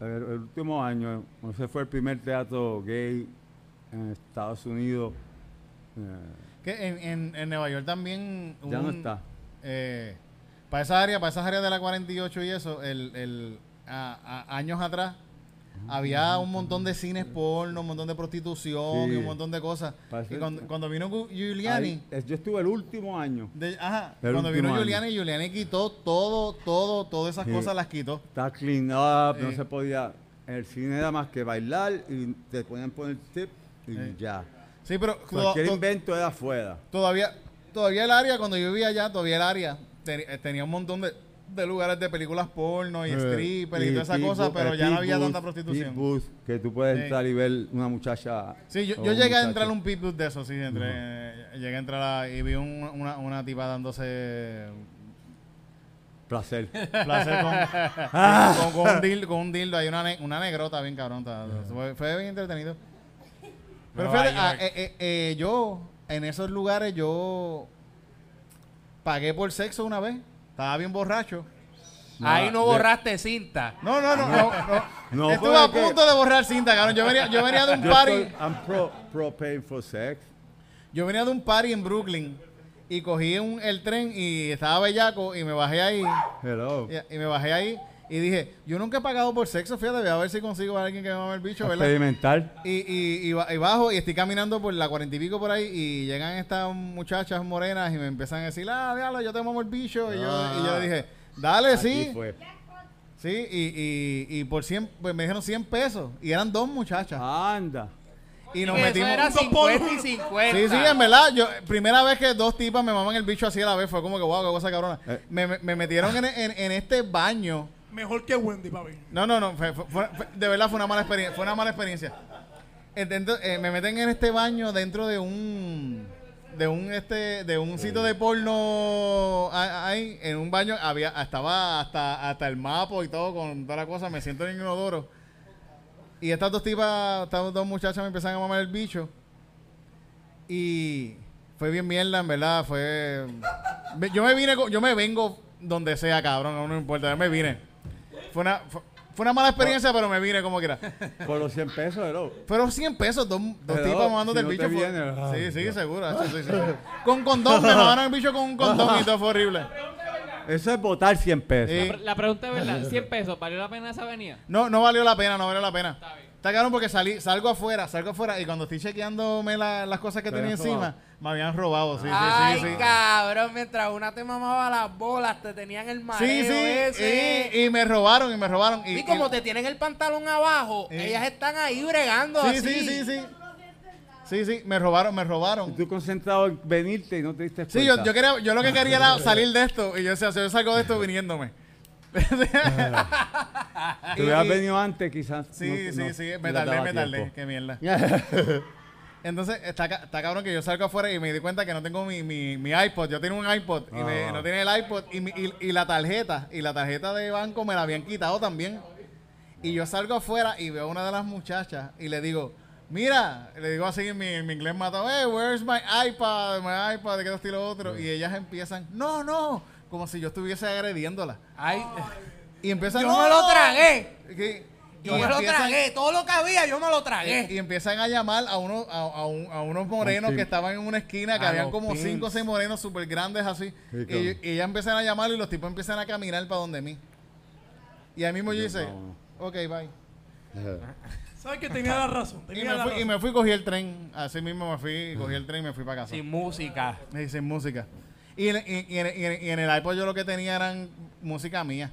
el, el último año, ese fue el primer teatro gay en Estados Unidos. eh, Que en, en, en Nueva York también. ya no está. eh, para esa área, para esas áreas de la 48 y eso, el, el, a- a- años atrás, había un montón de cines porno, un montón de prostitución Sí. y un montón de cosas. Parece- Y cuando, cuando vino Giuliani. Ahí, yo estuve el último año. de- ajá, El cuando vino año. Giuliani, Giuliani quitó todo, todo, todas esas Sí. cosas las quitó. Está clean up, no se podía. El cine era más que bailar y te podían poner tip y ya. Sí, pero Cualquier to- invento era afuera. todavía, todavía el área, cuando yo vivía allá, todavía el área te- tenía un montón de, de lugares de películas porno y Eh, strippers y, todas esas Pit cosas, Bu- pero eh, ya no había tanta prostitución. Que tú puedes Sí. entrar y ver una muchacha. Sí, yo, llegué a entrar a un pit booth de eso, sí, entré, llegué a entrar a- y vi un- una, una tipa dándose Placer. placer con, con, con un dildo, con un dildo, hay una, ne- una negrota bien cabrón, está- fue, fue bien entretenido. Pero fíjate, ah, eh, eh, yo, en esos lugares, yo pagué por sexo una vez, estaba bien borracho. Ahí no de- borraste cinta. No, no, no, no, no. No, Estuve a punto de borrar cinta, cabrón. Yo venía, yo venía de un party. I'm pro, pro paying for sex. Yo venía de un party en Brooklyn y cogí un- el tren y estaba bellaco y me bajé ahí. Hello. Y, y me bajé ahí Y dije, yo nunca he pagado por sexo, fíjate, voy a ver si consigo a alguien que me mame el bicho, ¿verdad? Experimental. Y, y, y, ba- y bajo y estoy caminando por la cuarenta y pico por ahí y llegan estas muchachas morenas y me empiezan a decir, ah, diablo, yo te mamo el bicho. Y, yo, y yo le dije, dale, Aquí sí. fue. Sí, y, y, y por 100, pues me dijeron 100 pesos. Y eran dos muchachas. Anda. y nos metimos. Eso era Dos por 50 y uno. 50. Sí, sí, en verdad, yo, primera vez que dos tipas me maman el bicho así a la vez, fue como que, wow, qué cosa cabrona. Eh. Me, me- me metieron en, en- en este baño. Mejor que Wendy, papi. No, no, no, de verdad fue una mala experiencia. Fue una mala experiencia. Eh, dentro- eh, me meten en este baño dentro de un de un este de un sitio de porno ahí en un baño había estaba hasta hasta el mapa y todo con toda la cosa me siento en inodoro y estas dos tipas estas dos muchachas me empezaron a mamar el bicho y fue bien mierda en verdad fue yo me vine yo me vengo donde sea cabrón no importa yo me vine fue una fue, fue una mala experiencia pero me vine como quiera Por los 100 pesos, ¿no? pero 100 pesos, dos, dos Pero, tipas mamándote si el no bicho. te fue- viene, ah, sí, sí, seguro. hacho, sí, sí. Con condón, me mamaron el bicho con un condón y todo fue horrible. Eso es botar 100 pesos. Sí. La, pre- la pregunta es verdad, 100 pesos, ¿valió la pena esa avenida? No, no valió la pena, no valió la pena. Está bien. Está claro porque salí, salgo afuera, salgo afuera y cuando estoy chequeándome la- las cosas que Te tenía encima. Me habían robado. Sí, Ay, sí, sí, sí. cabrón, mientras una te mamaba las bolas, te tenían el mareo Sí, sí, ese. y, y me robaron, y me robaron. Y, Y como y- te tienen el pantalón abajo, ellas están ahí bregando Sí, así. sí, sí, sí. Sí, sí, me robaron, me Y robaron. tú concentrado en venirte y no te diste cuenta. Sí, yo, yo, quería, yo lo que quería era salir de esto. Y yo decía, si yo salgo de esto viniéndome. Te hubieras venido antes, quizás. Sí, no- sí, no- sí, me tardé, me tardé, qué mierda. Entonces, está, está cabrón que yo salgo afuera y me di cuenta que no tengo mi, mi, mi iPod. Yo tenía un iPod y me- no tenía el iPod y, mi- y, y la tarjeta. Y la tarjeta de banco me la habían quitado también. Y yo salgo afuera y veo a una de las muchachas y le digo, mira, le digo así en mi, en mi inglés matado, hey, where's my iPad, my iPad, de qué esto y lo otro. Y ellas empiezan, no, no, como si yo estuviese agrediéndola. Ay, Y empiezan, yo "No, me lo no". tragué. Yo y me lo tragué. Todo lo que había, yo me lo tragué. y, y empiezan a llamar a, uno, a, a un- a unos morenos que estaban en una esquina, que A habían como pimps. cinco o seis morenos súper grandes así. Sí, y, y ellas empiezan a llamar y los tipos empiezan a caminar para donde mí. Y ahí mismo yo hice, ok, bye. ¿Sabes que tenía la razón? Y me, la fui, y me fui cogí el tren. Así mismo me fui, cogí el tren y me fui para casa. Sin música. Y sin música. Y en, y- en- en- y en el iPod yo lo que tenía eran música mía.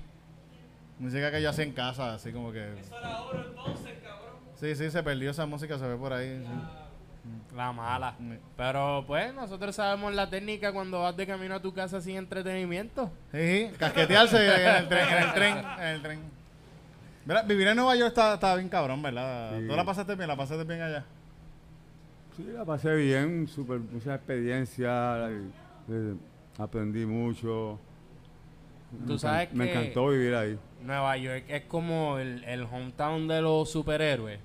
Música que yo hacía en casa, así como que... Sí, sí, se perdió esa música, se ve por ahí. sí. La mala. Mm. Pero pues nosotros sabemos la técnica cuando vas de camino a tu casa sin entretenimiento. Sí, sí, casquetearse en el tren, en el tren, en el tren. Mira, vivir en Nueva York está, está bien cabrón, ¿verdad? Sí. ¿Tú la pasaste bien? ¿La pasaste bien allá? Sí, la pasé bien, super, mucha experiencia, y, eh, aprendí mucho. Tú Me sabes Me que- encantó vivir ahí. Nueva York es como el, el hometown de los superhéroes.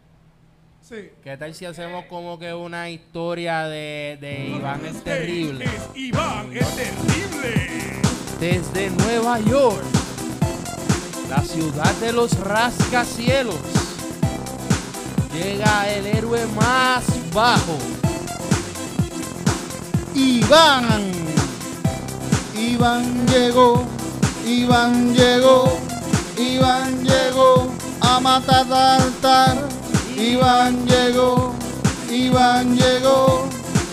Sí. ¿Qué tal si hacemos como que una historia de, de Iván es terrible? Es Iván, es terrible. Desde Nueva York, la ciudad de los rascacielos, llega el héroe más bajo. Iván, Iván llegó, Iván llegó, Iván llegó a matar a altar. Iván llegó, Iván llegó,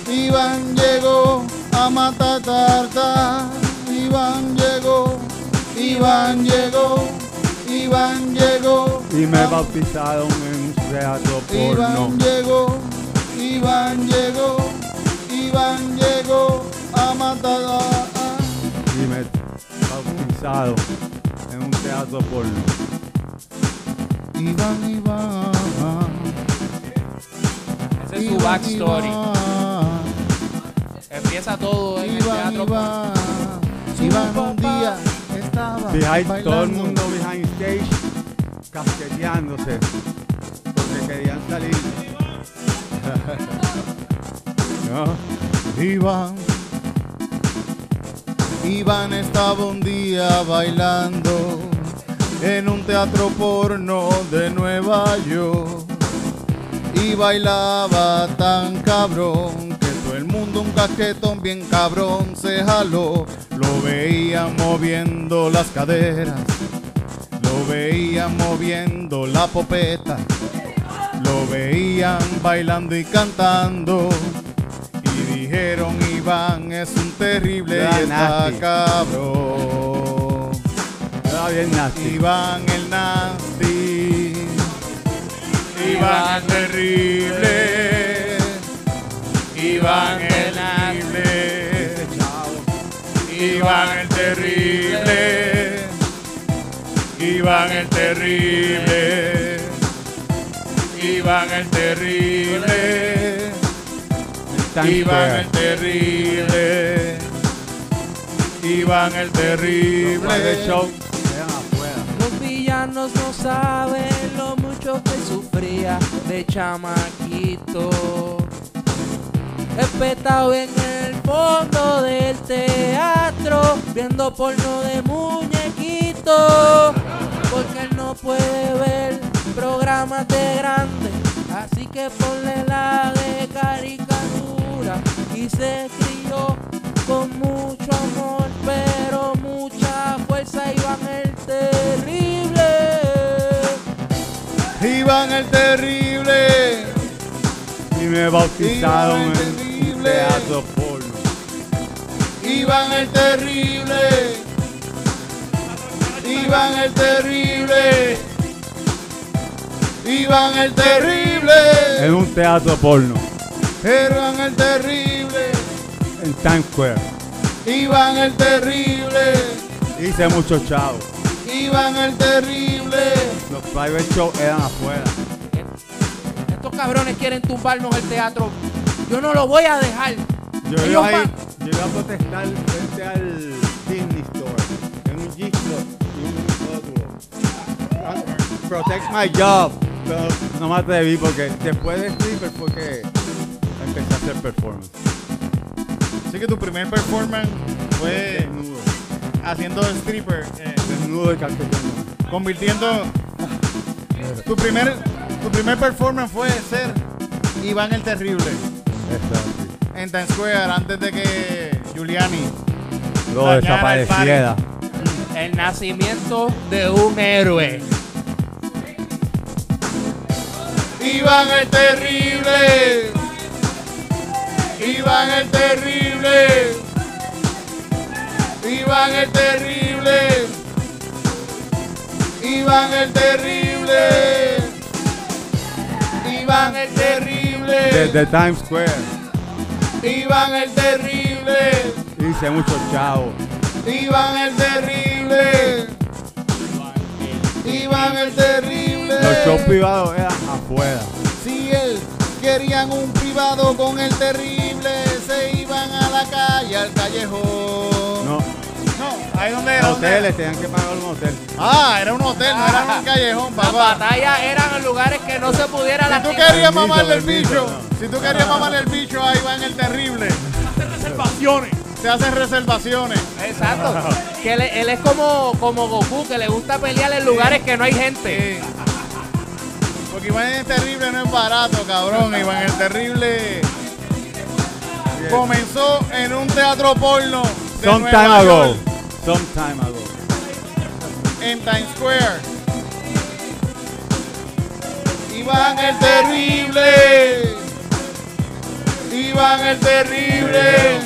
Iván llegó a matar a altar. Iván llegó, Iván llegó, Iván llegó. Y me bautizaron en un teatro porno. Iván llegó, Iván llegó, Iván llegó a matar. Y me bautizaron teatro porno. Iván, Iván. Ese es su backstory. Empieza todo en el Iván, teatro. Iván. Iván un día estaba Behind, bailando. todo el mundo behind stage casqueteándose porque querían salir. no, Iván. Iván estaba un día bailando en un teatro porno de Nueva York. Y bailaba tan cabrón que todo el mundo un casquetón bien cabrón se jaló. Lo veían moviendo las caderas, lo veían moviendo la popeta, lo veían bailando y cantando. Y dijeron, Iván es un terrible y está cabrón. Era bien nasty. Iván el nasty. Iván el terrible. Iván el terrible. Iván el terrible. Iván el terrible. Iván el terrible. Iván el terrible. Iván el terrible. show eran afuera. No saben lo mucho que sufría de chamaquito. Espetado en el fondo del teatro, viendo porno de muñequito. Porque él no puede ver programas de grande, así que ponle la de caricatura. Y se crió con mucho amor, pero mucha fuerza. Iván el terrible. Iván el terrible. Y me bautizaron Iván el en un terrible. teatro porno. Iván el terrible. Iván el terrible. Iván el terrible. En un teatro porno. Iván el terrible. En Times Square. Iván el terrible. Hice muchos chavos. Iván el terrible. Los private show eran afuera. Estos cabrones quieren tumbarnos el teatro. Yo no lo voy a dejar. Yo iba, ahí, van- yo iba a protestar frente al Disney Store. En un G-Store y un rótulo. Protect my job. Pero no me atreví porque después de stripper fue que empecé a hacer performance. Así que tu primer performance fue haciendo stripper, eh, Desnudo y calcetón. convirtiendo. Tu primer, tu primer performance fue ser Iván el terrible en Times Square antes de que Giuliani. Lo Dañara el desapareciera. El nacimiento de un héroe. Iván el terrible. Iván el terrible. Iván el terrible. Iván el terrible. Iván el terrible. Desde Times Square. Iván el terrible. Hice muchos chavos. Iván el terrible. Iván el terrible. Los shows privados eran afuera. Si él querían un privado con el terrible, se iban a la calle, al callejón. Ahí donde hoteles tenían que pagar un hotel. Ah, era un hotel, no era un callejón, Las papá. batallas eran en lugares que no se pudiera Si tú querías mamarle el bicho, no. si tú querías mamarle el bicho, ahí va en el terrible. Reservaciones. Se hacen reservaciones. Exacto. Que él, él es como, como Goku, que le gusta pelear en lugares que no hay gente. Sí. Porque Iván el terrible no es barato, cabrón. Iván el terrible comenzó en un teatro porno de Some Nueva. York, Some time ago. en Times Square. Iván el terrible. Iván el terrible.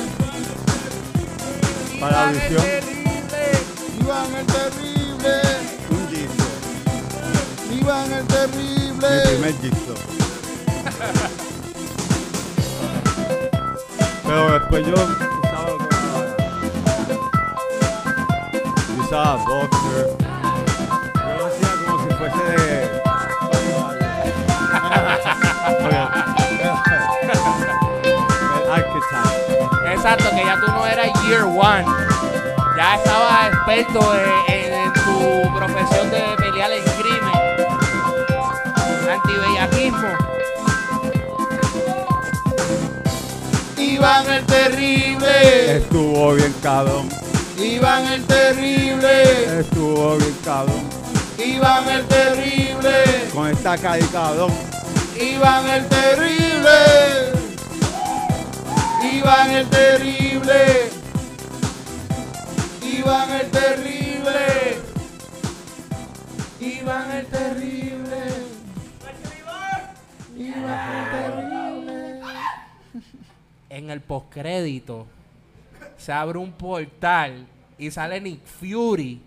Para la audición, Iván el terrible. un Jigsaw. Iván el Mi terrible. primer Jigsaw. Pero después yo la Yo usaba boxer. Yo lo hacía como si fuese de. El archetype. Exacto, que ya tú no eras year one. Ya estabas experto en, en- en tu profesión de pelear el crimen. Antibellaquismo. Iván el terrible. Estuvo bien cabrón. Iván el terrible. Estuvo bien cabrón. Iván el terrible. Con esta calle cabrón. Iván el terrible. Iván el terrible. Iván el terrible. Iván el terrible. Iván el terrible. En el postcrédito se abre un portal y sale Nick Fury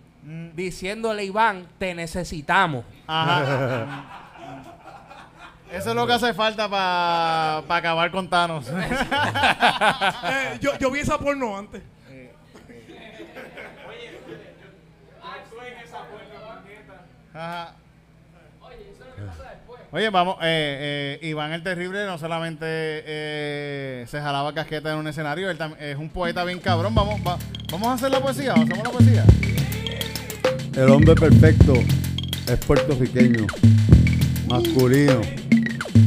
diciéndole a Iván, te necesitamos. Ajá. Eso es lo que hace falta para acabar con Thanos. Eh, yo, yo vi esa porno antes. Ajá. Oye, vamos, eh, eh, Iván el Terrible no solamente eh, se jalaba casqueta en un escenario, él es un poeta bien cabrón. Vamos, va- vamos a hacer la poesía, hacemos la poesía. El hombre perfecto es puertorriqueño, masculino,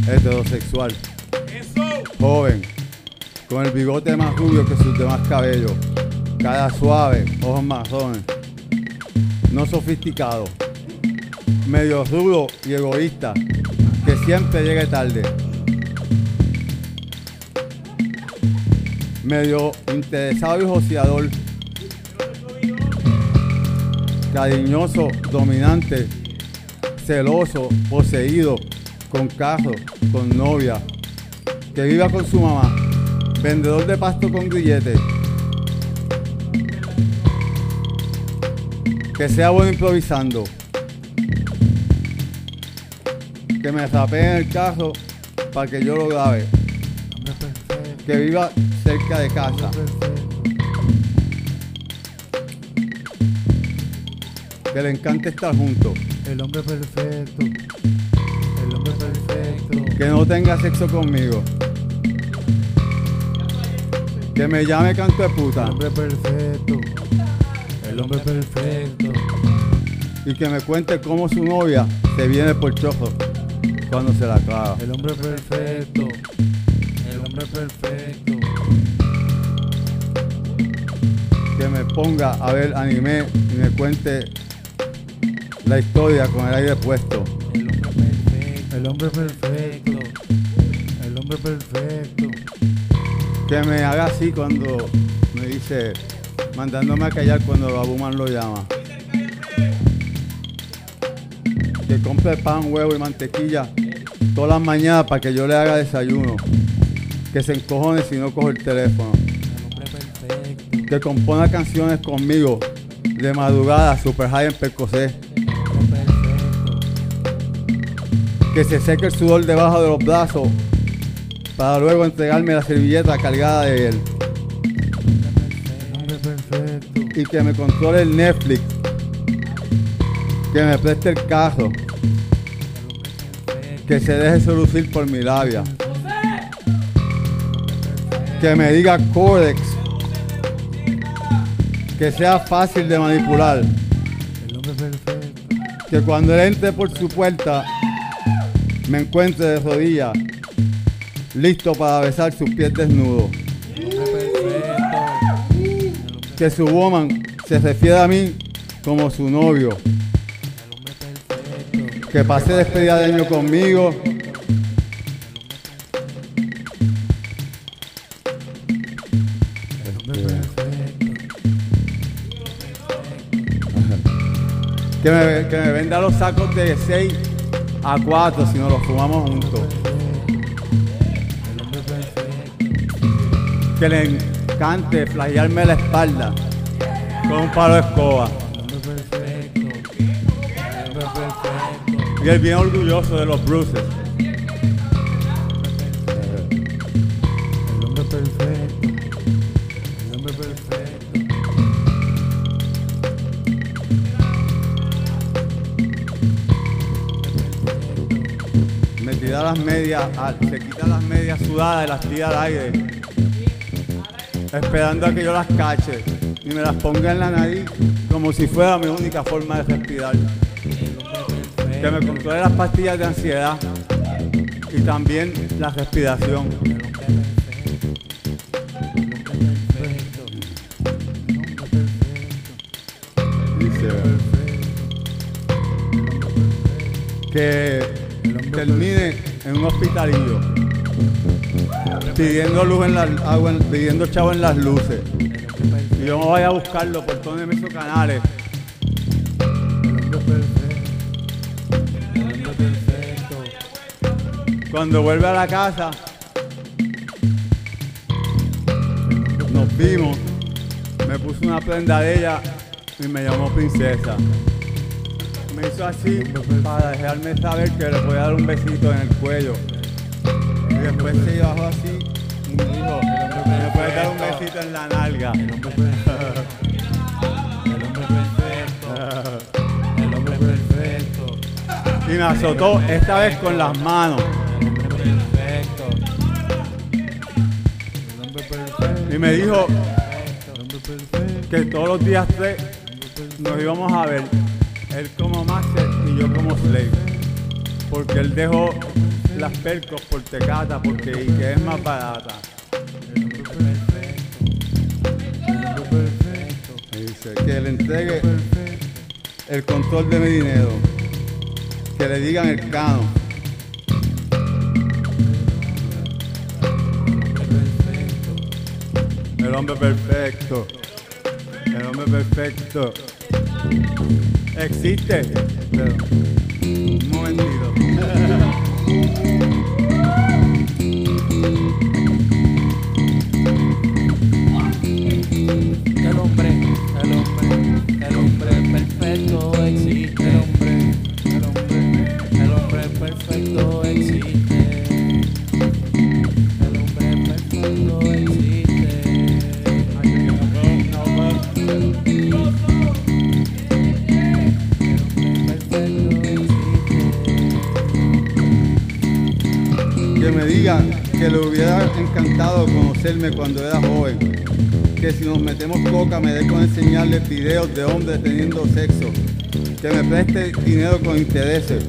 heterosexual, joven, con el bigote más rubio que sus demás cabellos, cara suave, ojos marrones, no sofisticado, medio rudo y egoísta, que siempre llegue tarde, medio interesado y joseador, cariñoso, dominante, celoso, poseído, con carro, con novia, que viva con su mamá, vendedor de pasto con grillete, que sea bueno improvisando, que me rapee en el carro para que yo lo grabe, que viva cerca de casa. que le encante estar juntos, El hombre perfecto. El hombre perfecto. que no tenga sexo conmigo, que me llame canto de puta El hombre perfecto. El hombre perfecto. y que me cuente cómo su novia se viene por chojo cuando se la clava. El hombre perfecto. El hombre perfecto. Que me ponga a ver anime y me cuente la historia con el aire puesto. El hombre perfecto. El hombre perfecto. Que me haga así cuando me dice, mandándome a callar cuando Babuman lo llama. Que compre pan, huevo y mantequilla todas las mañanas para que yo le haga desayuno. Que se encojone si no cojo el teléfono. Que componga canciones conmigo de madrugada, super high en percocé. Que se seque el sudor debajo de los brazos para luego entregarme la servilleta cargada de él. Y que me controle el Netflix, que me preste el carro, que se deje seducir por mi labia, que me diga Codex, que sea fácil de manipular, que cuando él entre por su puerta me encuentre de rodillas, listo para besar sus pies desnudos. Que su woman se refiere a mí como su novio. Que pase despedida de año conmigo. Que me, que me venda los sacos de 6 a 4 si nos los fumamos juntos. Que le encante flagearme la espalda con un palo de escoba. Y él bien orgulloso de los bruces. El hombre perfecto. El hombre perfecto. Me tira las medias, al- se quita las medias sudadas y las tira al aire. Esperando a que yo las cache y me las ponga en la nariz como si fuera mi única forma de respirar. Que me controle las pastillas de ansiedad y también la respiración. Dice que termine en un hospitalillo pidiendo luz en agua, pidiendo chavo en las luces. Y yo me voy a buscarlo por todos esos canales. Cuando vuelve a la casa, nos vimos, me puso una prenda de ella y me llamó princesa. Me hizo así para dejarme saber que le podía dar un besito en el cuello. Y después se bajó así y me dijo, me puedes dar un besito en la nalga. El hombre perfecto. El hombre perfecto. Y me azotó esta vez con las manos. Y me dijo que todos los días tres nos íbamos a ver. Él como master y yo como slave. Porque él dejó las percos por tecata porque es más barata. Me dice que le entregue el control de mi dinero. Que le digan el cano. El hombre perfecto. El hombre perfecto. Existe. Pero, momentito. Videos de hombres teniendo sexo. Que me preste dinero con intereses.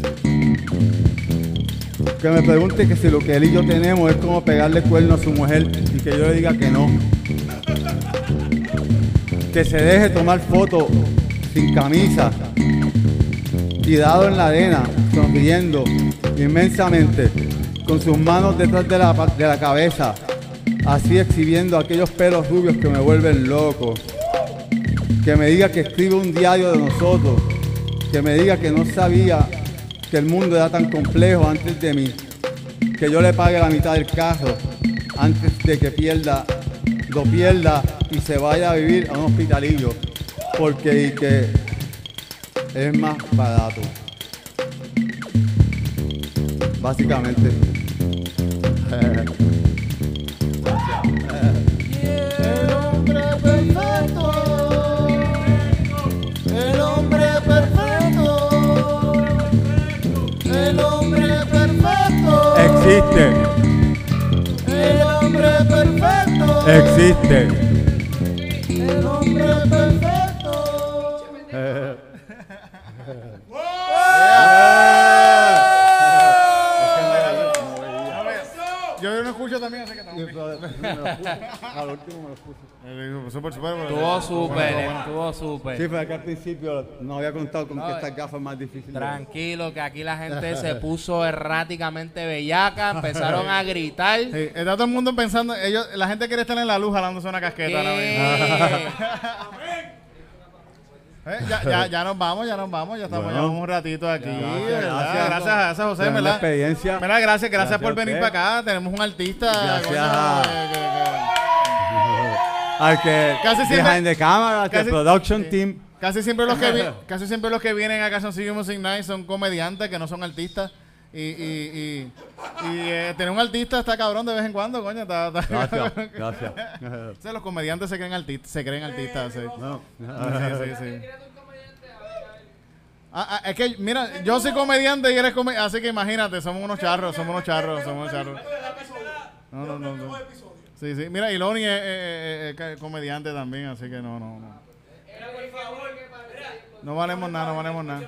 Que me pregunte que si lo que él y yo tenemos es como pegarle cuerno a su mujer y que yo le diga que no. Que se deje tomar fotos sin camisa, tirado en la arena, sonriendo inmensamente, con sus manos detrás de la, de la cabeza, así exhibiendo aquellos pelos rubios que me vuelven loco. Que me diga que escribe un diario de nosotros, que me diga que no sabía que el mundo era tan complejo antes de mí, que yo le pague la mitad del carro antes de que pierda, lo pierda y se vaya a vivir a un hospitalillo, porque que es más barato. Básicamente. Existe, El hombre perfecto. existe. Súper, súper. Estuvo súper, estuvo súper. Sí, pero que al principio no había contado con No, que estas gafas más difíciles. Tranquilo, que aquí la gente se puso erráticamente bellaca, empezaron a gritar. Sí, está todo el mundo pensando, ellos, la gente quiere estar en la luz jalándose una casqueta ahora mismo. ¿Qué? Eh, ya, ya, ya nos vamos, ya nos vamos, ya estamos, Bueno. ya vamos un ratito aquí. Gracias, gracias. gracias, gracias, José, Tremenda ¿verdad? experiencia. Mira, gracias, gracias, Gracias por venir para acá. Tenemos un artista. Gracias coño, a- que- que- Al que Casi siempre- behind the camera, casi- production sí. team. casi siempre los que vi- casi siempre los que vienen a Calzoncillo Music Night son comediantes que no son artistas. Y, y, y, y, eh, tener un artista está cabrón de vez en cuando, coño. Está, está- Gracias, gracias. O sea, los comediantes se creen artistas, se creen artistas, sí. No. Sí, sí, sí. Ah, ah, es que, mira, yo soy comediante y eres comediante, así que imagínate, somos unos charros, somos unos charros, somos unos charros. No, no, no. no. Sí, sí. Mira, y Loni es, es- es- es comediante también, así que no, no, no. No valemos nada, no valemos nada.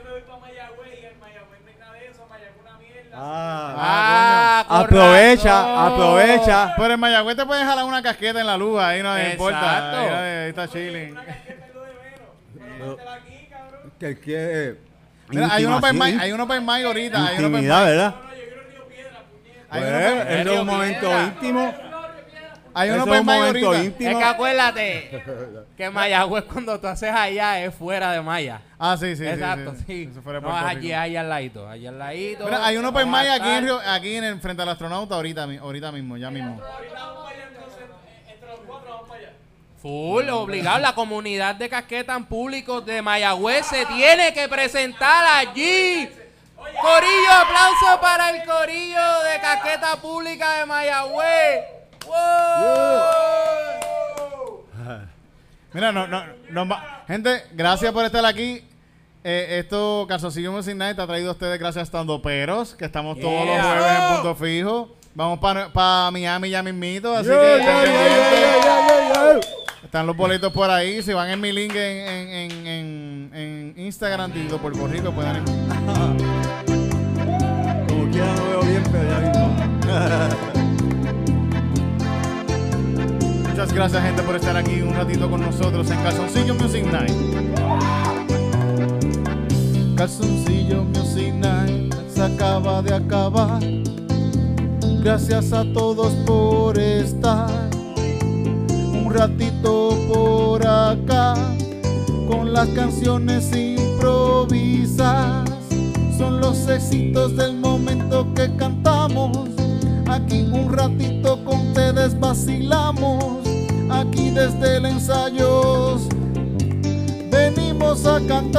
Ah, Ah, con aprovecha, aprovecha. Pero en Mayagüez te pueden jalar una casqueta en la luz, ahí no Exacto. importa. Ahí, ahí está chilling. Que él quiere. Mira, hay un open intimación, mic, hay un open mic ahorita. Hay Intimidad, mic. ¿verdad? Hay un Pues, es de un momento Piedra. íntimo. Hay uno para es un Maya momento ahorita. íntimo. Es que acuérdate que Mayagüez cuando tú haces allá es fuera de Maya. Ah, sí, sí. sí, Exacto, sí. sí. Eso fuera de no, Puerto allí, Rico. allá al ladito, allá al ladito. Mira, hay uno para Vamos a Maya aquí, en Río- aquí en el, frente al astronauta ahorita, mi- ahorita mismo, ya mismo. Full, obligado. La comunidad de casquetas públicos de Mayagüez se tiene que presentar allí. Corillo, aplauso para el corillo de casqueta pública de Mayagüez. ¡Wow! Mira, no, no, no gente, gracias por estar aquí. Eh, esto, Calzoncillo Music Night, ha traído a ustedes gracias a Estando Peros, que estamos todos los jueves en punto fijo. Vamos para Miami ya mismito, así Yeah, que yeah, están los boletos por ahí. Si van en mi link en, en, en, en, en Instagram, Tito Puerto Rico, pueden ir. Como quiera no veo bien, pero ya mismo. Muchas gracias, gente, por estar aquí un ratito con nosotros en Calzoncillo Music Night. Calzoncillo Music Night se acaba de acabar. Gracias a todos por estar un ratito por acá con las canciones improvisadas. Son los éxitos del momento que cantamos. Aquí un ratito con ustedes vacilamos. Aquí desde el ensayo venimos a cantar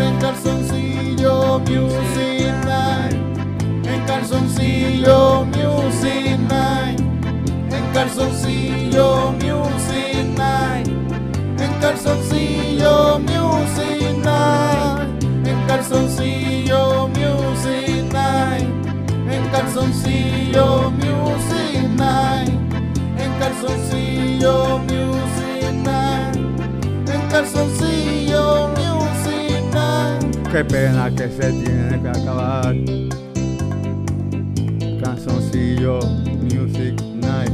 en calzoncillo Music Night. En calzoncillo Music Night. En calzoncillo Music Night. En calzoncillo Music Night. En calzoncillo Music Night. En calzoncillo Music Night. Calzoncillo Music Night. En calzoncillo Music Night. Qué pena que se tiene que acabar. Canzoncillo Music Night.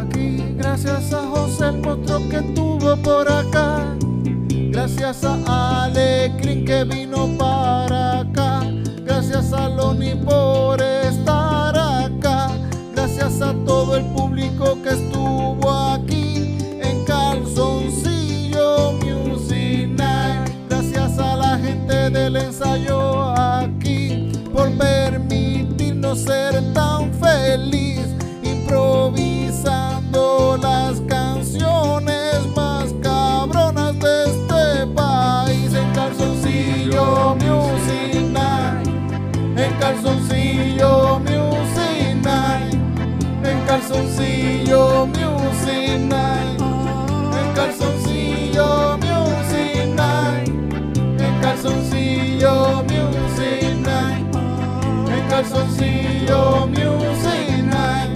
Aquí, gracias a José el monstruo que estuvo por acá. Gracias a Alecrim que vino todo el público que estuvo aquí en Calzoncillo Music Night. Gracias a la gente del ensayo aquí por permitirnos ser tan feliz improvisando las canciones más cabronas de este país en calzoncillo music night en calzoncillo calzoncillo music night en calzoncillo music night en calzoncillo music night en calzoncillo music night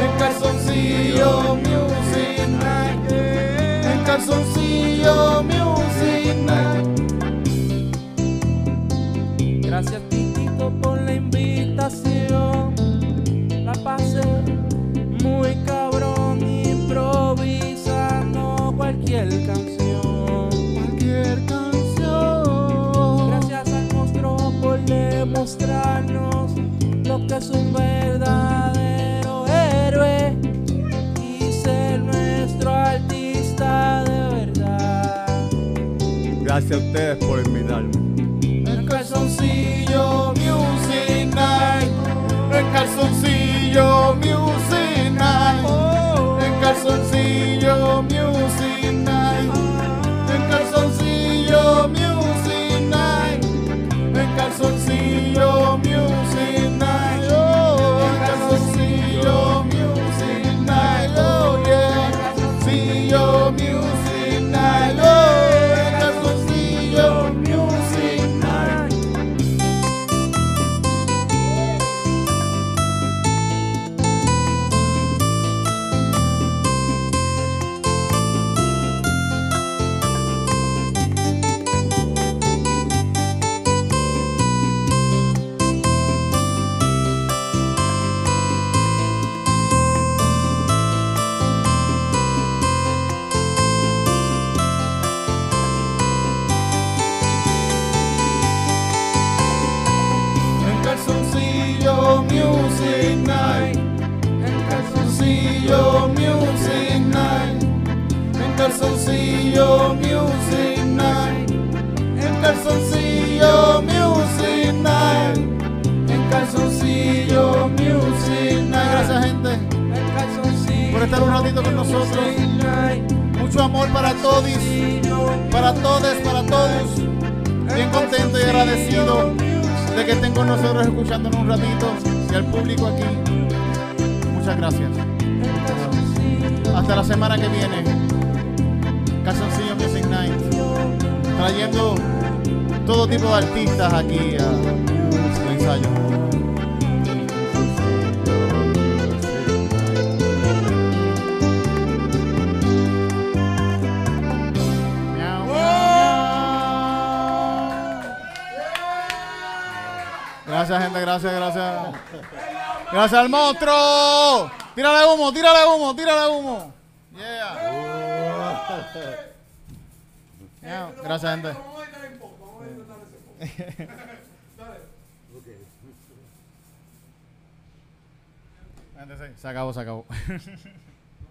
en calzoncillo music night en calzoncillo music night Gracias Titito por la invitación. La pasé Gracias a ustedes por invitarme. En calzoncillo music night En calzoncillo music night En calzoncillo music night En calzoncillo music night En calzoncillo music night Se acabó, se acabó.